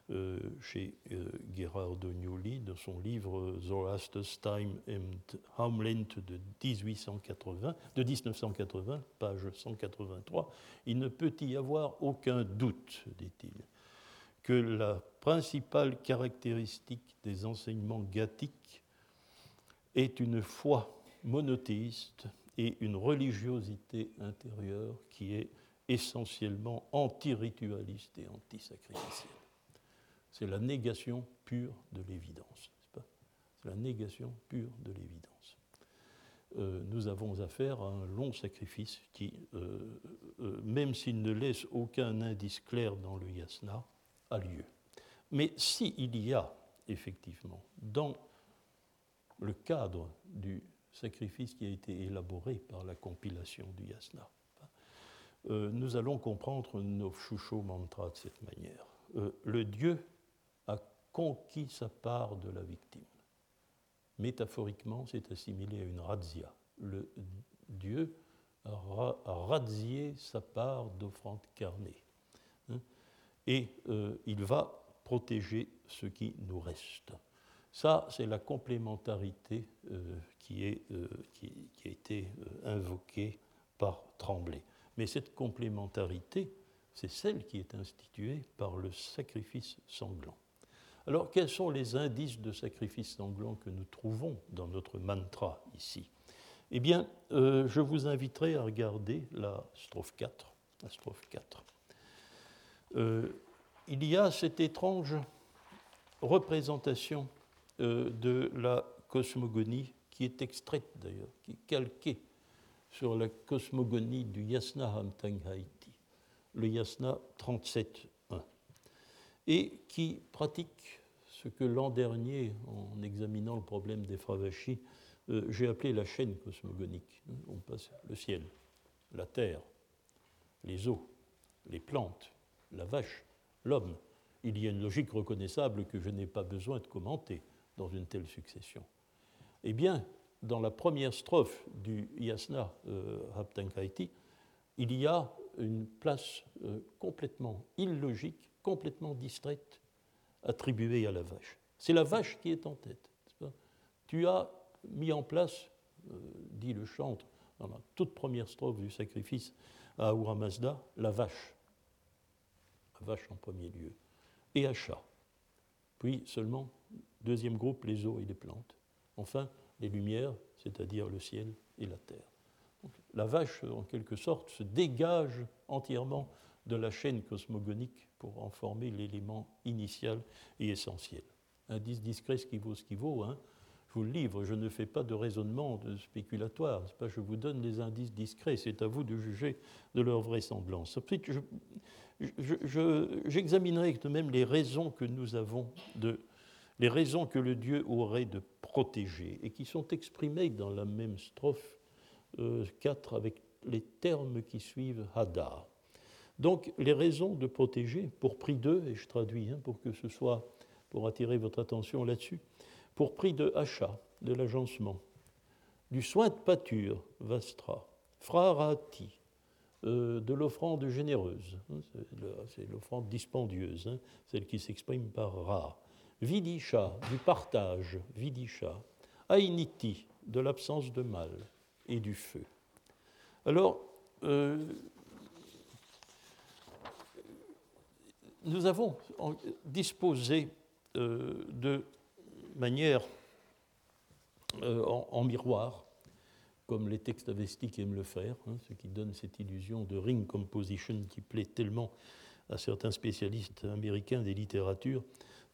euh, chez euh, Gerard Gnoli dans son livre Zoroaster's Time and Homeland de, 1880, de 1980, page 183. Il ne peut y avoir aucun doute, dit-il, que la principale caractéristique des enseignements gathiques est une foi monothéiste et une religiosité intérieure qui est essentiellement anti-ritualiste et anti-sacrificielle. C'est la négation pure de l'évidence. C'est la négation pure de l'évidence. Euh, nous avons affaire à un long sacrifice qui, euh, euh, même s'il ne laisse aucun indice clair dans le yasna, a lieu. Mais s'il y a effectivement dans le cadre du sacrifice qui a été élaboré par la compilation du yasna, nous allons comprendre nos chouchos mantras de cette manière. le Dieu conquis sa part de la victime. Métaphoriquement, c'est assimilé à une razzia. Le Dieu a razzié sa part d'offrande carnée. Hein, et euh, il va protéger ce qui nous reste. Ça, c'est la complémentarité euh, euh, qui, a été invoquée par Tremblay. Mais cette complémentarité, c'est celle qui est instituée par le sacrifice sanglant. Alors, quels sont les indices de sacrifice sanglant que nous trouvons dans notre mantra ici? Eh bien, euh, je vous inviterai à regarder la strophe 4. La strophe 4. Euh, il y a cette étrange représentation euh, de la cosmogonie qui est extraite d'ailleurs, qui est calquée sur la cosmogonie du Yasna Hamtang Haiti, le Yasna 37 et qui pratique ce que l'an dernier, en examinant le problème des Fravachis, euh, j'ai appelé la chaîne cosmogonique. On passe le ciel, la terre, les eaux, les plantes, la vache, l'homme. Il y a une logique reconnaissable que je n'ai pas besoin de commenter dans une telle succession. Eh bien, dans la première strophe du Yasna euh, il y a une place euh, complètement illogique complètement distraite attribuée à la vache. C'est la vache qui est en tête. tu as mis en place, euh, dit le chantre dans la toute première strophe du sacrifice à Ahura Mazda, la vache. La vache en premier lieu. Et Achat. Puis seulement, deuxième groupe, les eaux et les plantes. Enfin, les lumières, c'est-à-dire le ciel et la terre. la vache, en quelque sorte, se dégage entièrement de la chaîne cosmogonique pour en former l'élément initial et essentiel. Indice discret, ce qui vaut ce qui vaut. Hein. Le livre, je ne fais pas de raisonnement de spéculatoire. Je vous donne les indices discrets, c'est à vous de juger de leur vraisemblance. Ensuite, j'examinerai je, même les raisons que nous avons de, les raisons que le Dieu aurait de protéger et qui sont exprimées dans la même strophe 4 euh, avec les termes qui suivent Hadar. Donc les raisons de protéger, pour prix d'eux, et je traduis hein, pour que ce soit, pour attirer votre attention là-dessus, pour prix de achat, de l'agencement, du soin de pâture, Vastra, Frarati, euh, de l'offrande généreuse, hein, c'est l'offrande dispendieuse, hein, celle qui s'exprime par Ra, Vidisha, du partage, Vidisha, Ainiti, de l'absence de mal et du feu. Alors, euh, nous avons disposé euh, de manière euh, en, miroir, comme les textes avestiques aiment le faire, hein, ce qui donne cette illusion de ring composition qui plaît tellement à certains spécialistes américains des littératures,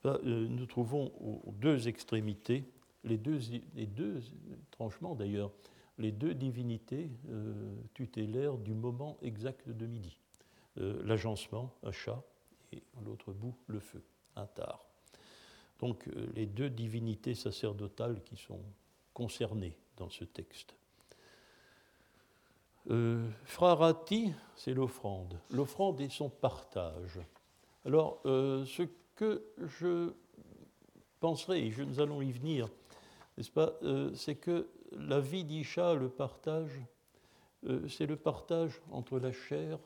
euh, nous trouvons aux deux extrémités, les deux, les tranchements d'ailleurs, les deux divinités euh, tutélaires du moment exact de midi. L'agencement, un chat, et à l'autre bout, le feu, un tar. Donc euh, les deux divinités sacerdotales qui sont concernées dans ce texte. frarati, c'est l'offrande. L'offrande est son partage. Alors, ce que je penserai, et nous allons y venir, n'est-ce pas, c'est que la vie d'Isha, le partage, euh, c'est le partage entre la chair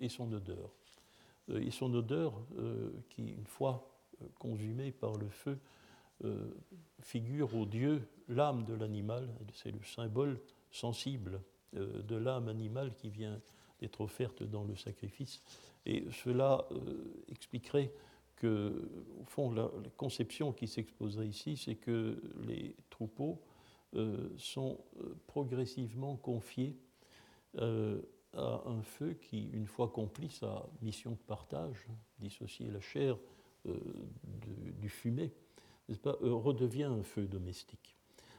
et son odeur. Euh, et son odeur euh, qui, une fois consumée par le feu, figure au Dieu l'âme de l'animal, c'est le symbole sensible de l'âme animale qui vient d'être offerte dans le sacrifice. Et cela expliquerait que, au fond, la conception qui s'exposerait ici, c'est que les troupeaux euh, sont euh, progressivement confiés euh, à un feu qui, une fois accompli sa mission de partage, dissocier la chair du fumet, pas, redevient un feu domestique.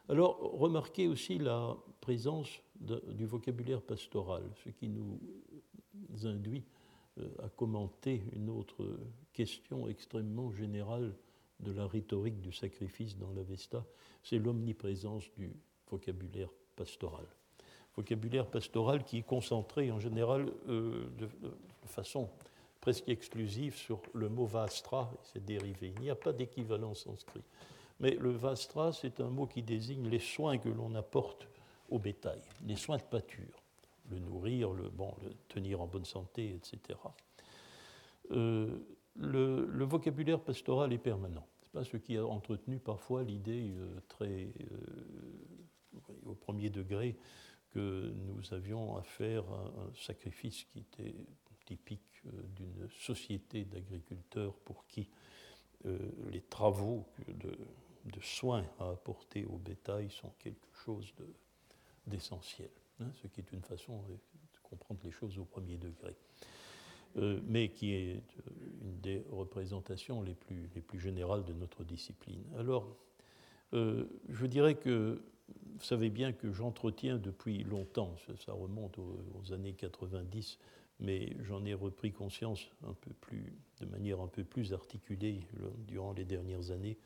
Alors, remarquez aussi la présence du vocabulaire pastoral, ce qui nous induit à commenter une autre question extrêmement générale de la rhétorique du sacrifice dans l'Avesta, c'est l'omniprésence du vocabulaire pastoral. Vocabulaire pastoral qui est concentré en général euh, de, façon presque exclusive sur le mot vastra et ses dérivés. Il n'y a pas d'équivalent sanskrit. Mais le vastra, c'est un mot qui désigne les soins que l'on apporte au bétail, les soins de pâture, le nourrir, le, bon, le tenir en bonne santé, etc. Euh, le, vocabulaire pastoral est permanent pas ce qui a entretenu parfois l'idée euh, très euh, au premier degré que nous avions à faire un, sacrifice qui était typique d'une société d'agriculteurs pour qui les travaux de, soins à apporter au bétail sont quelque chose d'essentiel, hein, ce qui est une façon de comprendre les choses au premier degré. Euh, mais qui est euh, une des représentations les plus, les plus générales de notre discipline. Alors, euh, je dirais que vous savez bien que j'entretiens depuis longtemps, ça, remonte aux, années 90, mais j'en ai repris conscience un peu plus, de manière un peu plus articulée durant les dernières années,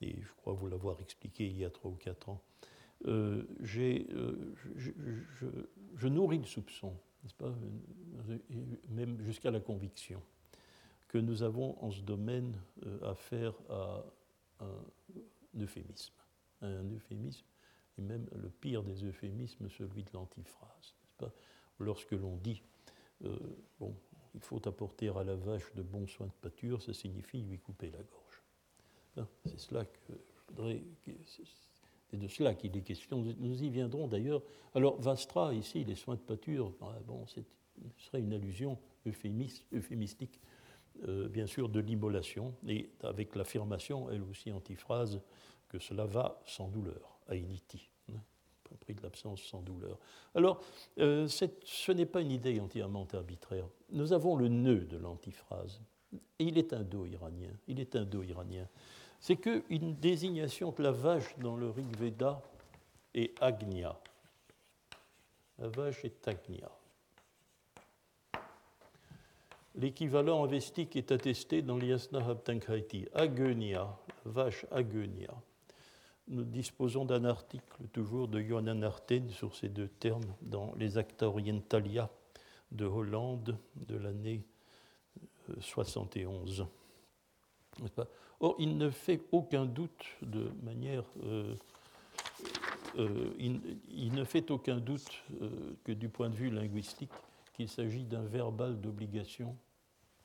et je crois vous l'avoir expliqué il y a trois ou quatre ans. je, je, nourris le soupçon n'est-ce pas, même jusqu'à la conviction, que nous avons en ce domaine euh, affaire à un euphémisme. Un euphémisme, et même le pire des euphémismes, celui de l'antiphrase. Lorsque l'on dit, euh, bon, il faut apporter à la vache de bons soins de pâture, ça signifie lui couper la gorge. Hein, c'est cela que de cela qu'il est question. Nous y viendrons d'ailleurs. Alors, Vastra, ici, les soins de pâture, ah, bon, ce serait une allusion euphémistique, euh, bien sûr, de l'immolation, et avec l'affirmation, elle aussi antiphrase, que cela va sans douleur, à initi, prix de l'absence sans douleur. Alors, euh, ce n'est pas une idée entièrement arbitraire. Nous avons le nœud de l'antiphrase, il est indo-iranien. Il est indo-iranien c'est qu'une désignation de la vache dans le Rig Veda est Agnya. La vache est Agnya. L'équivalent avestique est attesté dans l'Yasna Habtankhaiti. Agenia, vache Agenia. Nous disposons d'un article toujours de Johanna Arten sur ces deux termes dans les Acta Orientalia de Hollande de l'année 71. Euh, Or, il ne fait aucun doute de manière. Euh, euh, il, ne fait aucun doute que du point de vue linguistique qu'il s'agit d'un verbal d'obligation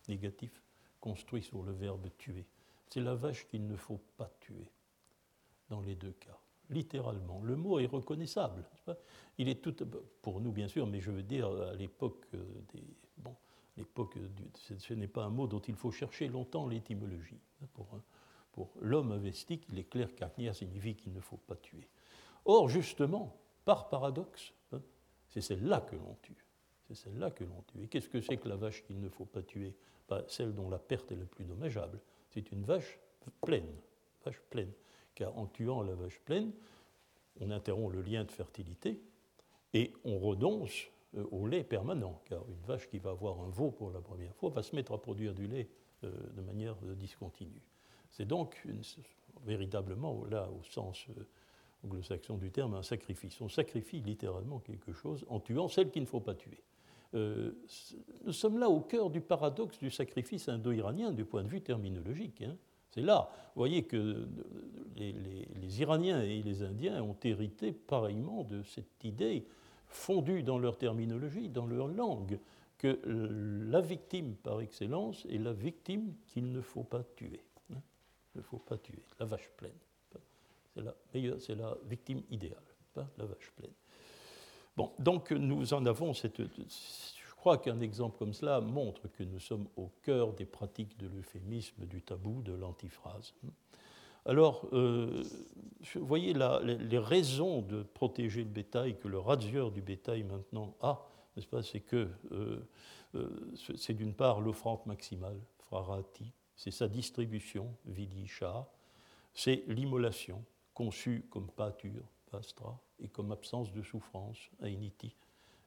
négatif construit sur le verbe tuer. C'est la vache qu'il ne faut pas tuer dans les deux cas, littéralement. Le mot est reconnaissable. il est tout, pour nous bien sûr, mais je veux dire à l'époque des. Bon, l'époque, ce n'est pas un mot dont il faut chercher longtemps l'étymologie. Pour, pour l'homme avestique, il est clair qu'Agnia signifie qu'il ne faut pas tuer. Or, justement, par paradoxe, hein, c'est celle-là que l'on tue. C'est celle-là que l'on tue. Et qu'est-ce que c'est que la vache qu'il ne faut pas tuer? Pas Celle dont la perte est la plus dommageable. C'est une vache pleine, vache pleine. Car en tuant la vache pleine, on interrompt le lien de fertilité et on renonce euh, au lait permanent, car une vache qui va avoir un veau pour la première fois va se mettre à produire du lait euh, de manière discontinue. C'est donc véritablement, là, au sens anglo-saxon du terme, un sacrifice. On sacrifie littéralement quelque chose en tuant celle qu'il ne faut pas tuer. nous sommes là au cœur du paradoxe du sacrifice indo-iranien du point de vue terminologique. Hein. C'est là, vous voyez que les, Iraniens et les Indiens ont hérité pareillement de cette idée fondue dans leur terminologie, dans leur langue, que la victime par excellence est la victime qu'il ne faut pas tuer. Hein. Il ne faut pas tuer, la vache pleine. C'est la c'est la victime idéale, la vache pleine. Bon, donc nous en avons cette, crois qu'un exemple comme cela montre que nous sommes au cœur des pratiques de l'euphémisme, du tabou, de l'antiphrase. Alors, euh, voyez les raisons de protéger le bétail que le razzieur du bétail maintenant a, n'est-ce pas? C'est que euh, euh, c'est d'une part l'offrande maximale, frarati, c'est sa distribution, vidisha, c'est l'immolation, conçue comme pâture, pastra, et comme absence de souffrance, ainiti,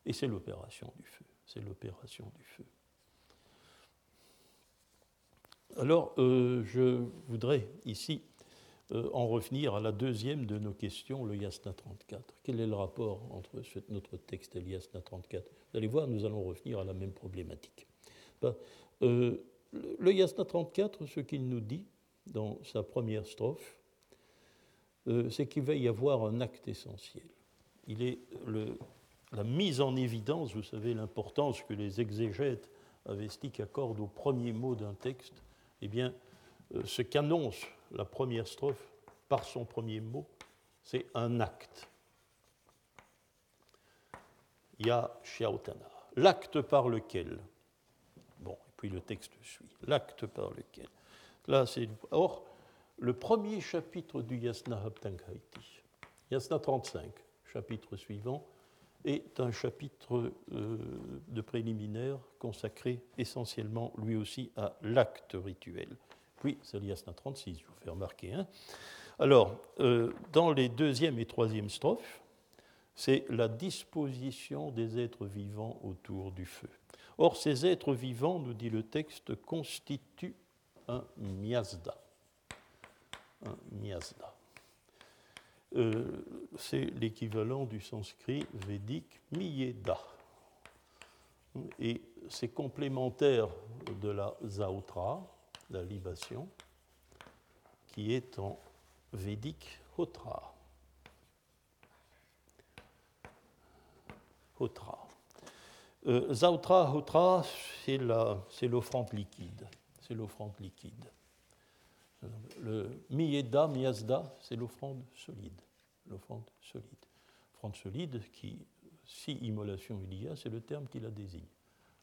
et c'est l'opération du feu c'est l'opération du feu. Alors, euh, je voudrais ici euh, en revenir à la deuxième de nos questions, le Yasna 34. Quel est le rapport entre notre texte et le Yasna 34 Vous allez voir, nous allons revenir à la même problématique. Euh, le Yasna 34, ce qu'il nous dit dans sa première strophe, c'est qu'il va y avoir un acte essentiel. Il est le, la mise en évidence, vous savez l'importance que les exégètes avestiques accordent au premier mot d'un texte, eh bien, euh, ce qu'annonce la première strophe par son premier mot, c'est un acte. Ya Shiaotana, l'acte par lequel. Bon, et puis le texte suit. L'acte par lequel. Là, c'est. Or, le premier chapitre du Yasna Haptanghaiti, Yasna 35, chapitre suivant, est un chapitre euh, de préliminaire consacré essentiellement, lui aussi, à l'acte rituel. Puis, c'est l'Iasna 36, je vous fais remarquer. Hein. Alors, euh, dans les deuxième et troisième strophes, c'est la disposition des êtres vivants autour du feu. Or, ces êtres vivants, nous dit le texte, constituent un miasda. Un miasda. Euh, c'est l'équivalent du sanskrit védique miyeda. Et c'est complémentaire de la zautra, la libation, qui est en védique hotra. Euh, zautra, hotra, c'est l'offrande liquide. C'est l'offrande liquide. Le miyeda, miyazda, c'est l'offrande solide. L'offrande solide. L'offrande solide qui, si immolation il y a, c'est le terme qui la désigne.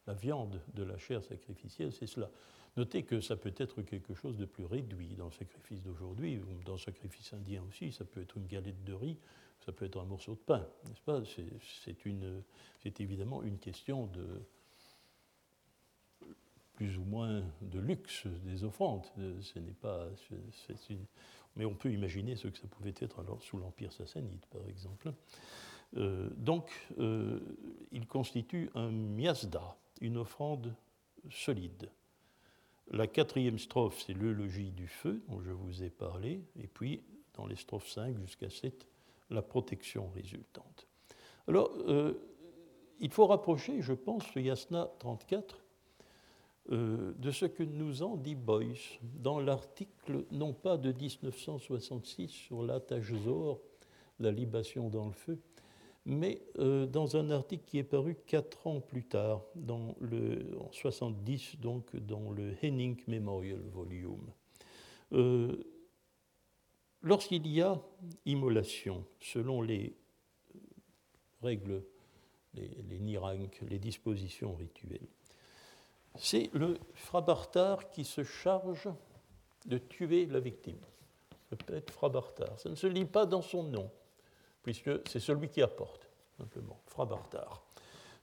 La viande de la chair sacrificielle, c'est cela. Notez que ça peut être quelque chose de plus réduit dans le sacrifice d'aujourd'hui, ou dans le sacrifice indien aussi, ça peut être une galette de riz, ça peut être un morceau de pain, n'est-ce pas? C'est évidemment une question de, plus ou moins de luxe des offrandes. Euh, ce n'est pas, mais on peut imaginer ce que ça pouvait être alors sous l'Empire sassanide, par exemple. Euh, donc, euh, il constitue un miasda, une offrande solide. La quatrième strophe, c'est le logis du feu, dont je vous ai parlé, et puis, dans les strophes 5 jusqu'à 7, la protection résultante. Alors, il faut rapprocher, je pense, ce Yasna 34 euh, de ce que nous en dit Boyce dans l'article, non pas de 1966 sur l'attache Zor, la libation dans le feu, mais euh, dans un article qui est paru quatre ans plus tard, dans le, en 70, donc dans le Henning Memorial Volume. Euh, lorsqu'il y a immolation, selon les règles, les, les les dispositions rituelles, c'est le frabartar qui se charge de tuer la victime. Le peut-être frabartar. Ça ne se lit pas dans son nom, puisque c'est celui qui apporte, simplement. Frabartar.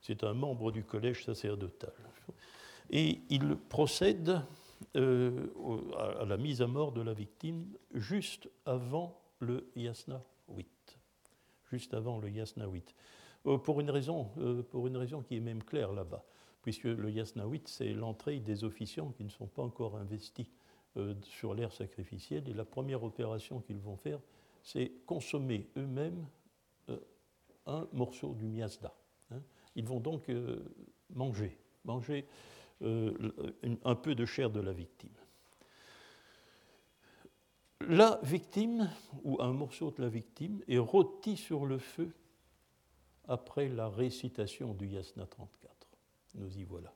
C'est un membre du collège sacerdotal. Et il procède euh, à la mise à mort de la victime juste avant le yasna 8. juste avant le Yasnawit. pour, une raison, pour une raison qui est même claire là-bas, puisque le Yasnawit, c'est l'entrée des officiants qui ne sont pas encore investis sur l'ère sacrificielle, et la première opération qu'ils vont faire, c'est consommer eux-mêmes un morceau du miasda. Hein. Ils vont donc manger, manger un peu de chair de la victime la victime, ou un morceau de la victime, est rôti sur le feu après la récitation du Yasna 34. Nous y voilà.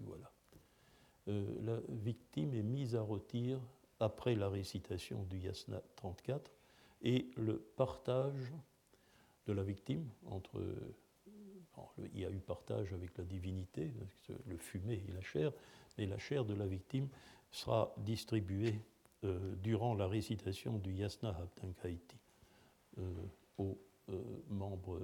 Voilà. Euh, la victime est mise à rôtir après la récitation du Yasna 34 et le partage de la victime entre. il y a eu partage avec la divinité, le fumet et la chair, mais la chair de la victime sera distribuée euh, durant la récitation du Yasna Habdankaiti euh, aux membres,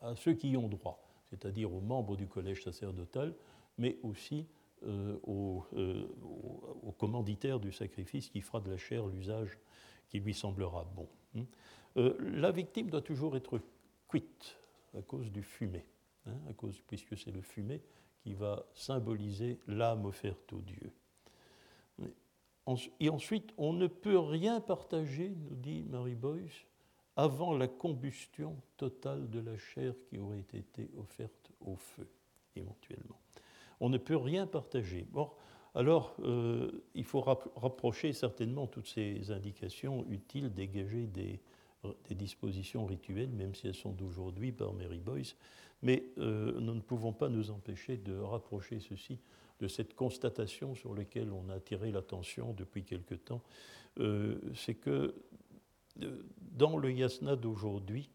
à, ceux qui y ont droit, c'est-à-dire aux membres du collège sacerdotal, mais aussi au, au, commanditaire du sacrifice qui fera de la chair l'usage qui lui semblera bon. Hein. la victime doit toujours être cuite à cause du fumet, hein, à cause, puisque c'est le fumet qui va symboliser l'âme offerte au Dieu. Et ensuite, on ne peut rien partager, nous dit Marie Boyce, avant la combustion totale de la chair qui aurait été offerte au feu, éventuellement. On ne peut rien partager. Bon, alors, euh, il faut rapprocher certainement toutes ces indications utiles, dégager des, dispositions rituelles, même si elles sont d'aujourd'hui par Mary Boyce, mais euh, nous ne pouvons pas nous empêcher de rapprocher ceci de cette constatation sur laquelle on a attiré l'attention depuis quelque temps, euh, c'est que dans le yasna d'aujourd'hui,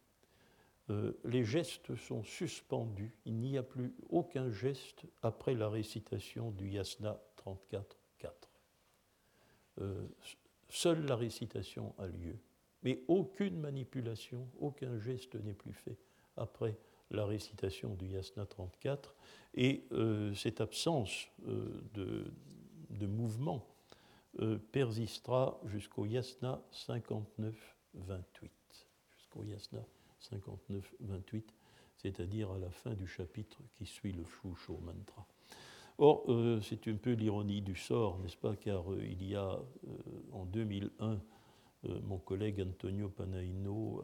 euh, les gestes sont suspendus. Il n'y a plus aucun geste après la récitation du yasna 34.4. seule la récitation a lieu, mais aucune manipulation, aucun geste n'est plus fait après la récitation du Yasna 34, et euh, cette absence euh, de, mouvement euh, persistera jusqu'au Yasna 59-28. Jusqu'au Yasna 59-28, c'est-à-dire à la fin du chapitre qui suit le Shusho Mantra. Or, c'est un peu l'ironie du sort, n'est-ce pas, car il y a en 2001 euh, mon collègue Antonio Panaino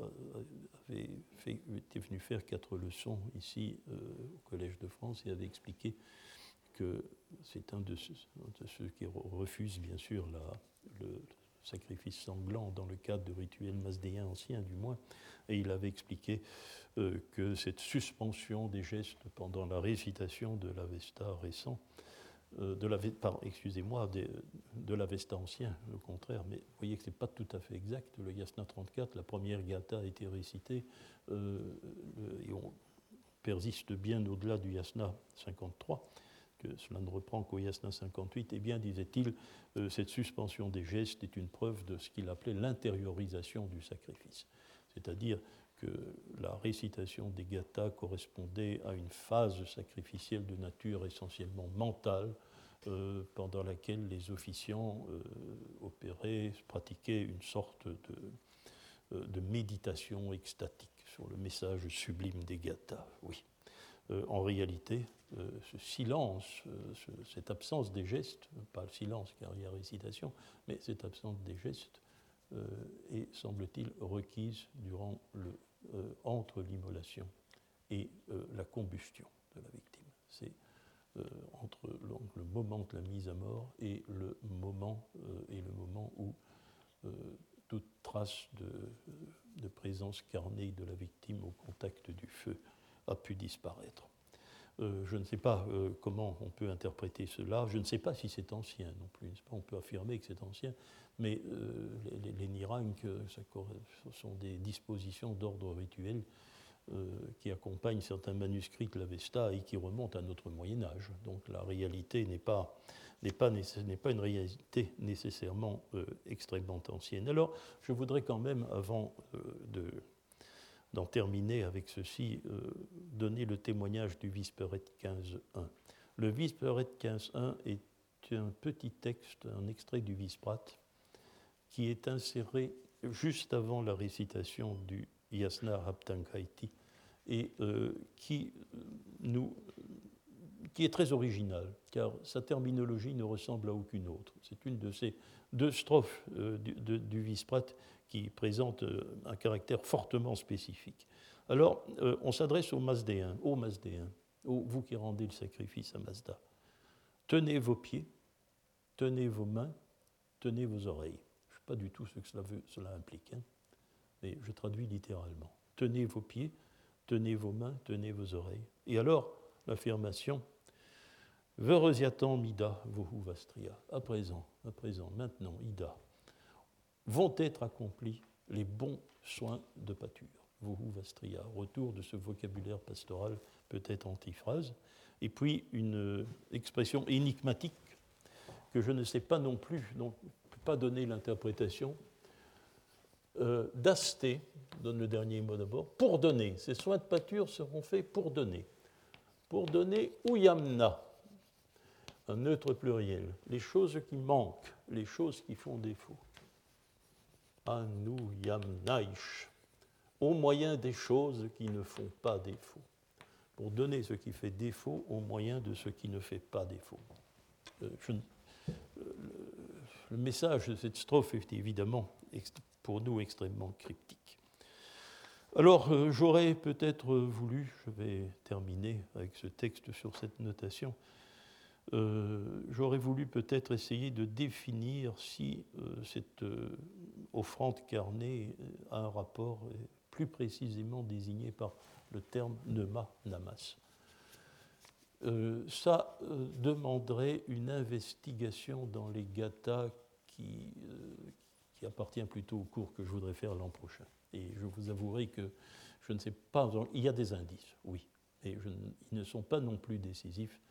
était venu faire quatre leçons ici euh, au Collège de France et avait expliqué c'est un de ceux, qui refusent bien sûr le sacrifice sanglant dans le cadre de rituels masdéens anciens du moins, et il avait expliqué euh, que cette suspension des gestes pendant la récitation de l'Avesta récent euh, de la, excusez-moi, de, de l'Avesta ancien, le contraire, mais vous voyez que ce n'est pas tout à fait exact. Le Yasna 34, la première Gata a été récitée, euh, et on persiste bien au-delà du Yasna 53, que cela ne reprend qu'au Yasna 58, eh bien, disait-il, euh, cette suspension des gestes est une preuve de ce qu'il appelait l'intériorisation du sacrifice. C'est-à-dire que la récitation des gathas correspondait à une phase sacrificielle de nature essentiellement mentale, euh, pendant laquelle les officiants euh, opéraient, pratiquaient une sorte de, de, méditation extatique sur le message sublime des gathas. Oui. En réalité, ce silence, cette absence des gestes, pas le silence car il y a récitation, mais cette absence des gestes est, semble-t-il, requise durant le euh, entre l'immolation et euh, la combustion de la victime. C'est euh, entre le moment de la mise à mort et le moment, et le moment où toute trace de, présence carnée de la victime au contact du feu a pu disparaître. je ne sais pas comment on peut interpréter cela. Je ne sais pas si c'est ancien non plus. On peut affirmer que c'est ancien, mais euh, les, les, ce sont des dispositions d'ordre rituel euh, qui accompagnent certains manuscrits de l'Avesta et qui remontent à notre Moyen Âge. Donc la réalité n'est pas, pas, pas une réalité nécessairement euh, extrêmement ancienne. Alors je voudrais quand même, avant de, d'en terminer avec ceci, donner le témoignage du Visperet 15.1. Le Visperet 15.1 est un petit texte, un extrait du Visprat, qui est inséré juste avant la récitation du Yasna Raptankaiti et euh, qui, nous, qui est très original, car sa terminologie ne ressemble à aucune autre. C'est une de ces deux strophes euh, du, du Visprat qui présente un caractère fortement spécifique. Alors, on s'adresse aux Mazdéens, aux Mazdéens, vous qui rendez le sacrifice à Mazda. Tenez vos pieds, tenez vos mains, tenez vos oreilles. Je ne sais pas du tout ce que cela, implique, hein, mais je traduis littéralement. Tenez vos pieds, tenez vos mains, tenez vos oreilles. Et alors, l'affirmation Verosiatan mida vohu vastria. À présent, à présent, maintenant, ida, vont être accomplis les bons soins de pâture. Vohu vastria. Retour de ce vocabulaire pastoral, peut-être antiphrase. Et puis une expression énigmatique que je ne sais pas non plus, donc je ne peux pas donner l'interprétation. Euh, Dasté, donne le dernier mot d'abord, pour donner. Ces soins de pâture seront faits pour donner. Pour donner Uyamna, un neutre pluriel, les choses qui manquent, les choses qui font défaut. Anu Yamnaish, au moyen des choses qui ne font pas défaut. Pour donner ce qui fait défaut au moyen de ce qui ne fait pas défaut. Euh, le message de cette strophe est évidemment pour nous extrêmement cryptique. Alors, euh, j'aurais peut-être voulu, je vais terminer avec ce texte sur cette notation, euh, j'aurais voulu peut-être essayer de définir si euh, cette offrande carnée a un rapport plus précisément désigné par le terme nema namas. Euh, ça euh, demanderait une investigation dans les gathas euh, qui, appartient plutôt au cours que je voudrais faire l'an prochain. Et je vous avouerai que je ne sais pas, il y a des indices, oui, mais ils ne sont pas non plus décisifs.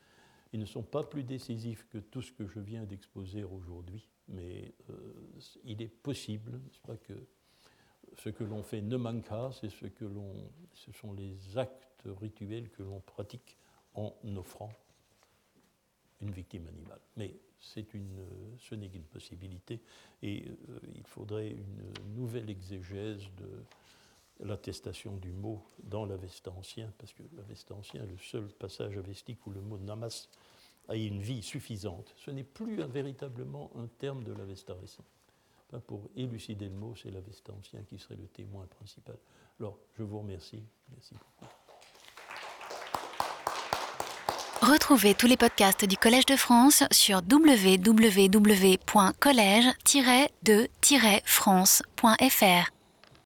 Ils ne sont pas plus décisifs que tout ce que je viens d'exposer aujourd'hui, mais il est possible, n'est-ce pas, que ce que l'on fait ne manque pas, c'est ce que l'on, ce sont les actes rituels que l'on pratique en offrant une victime animale. Mais c'est une, ce n'est qu'une possibilité et euh, il faudrait une nouvelle exégèse de l'attestation du mot dans l'Avesta ancien, parce que l'Avesta ancien est le seul passage avestique où le mot namas a une vie suffisante. Ce n'est plus véritablement un terme de l'Avesta récent. Pour élucider le mot, c'est l'Avesta ancien qui serait le témoin principal. Alors, je vous remercie. Merci beaucoup. Retrouvez tous les podcasts du Collège de France sur www.collège-de-france.fr.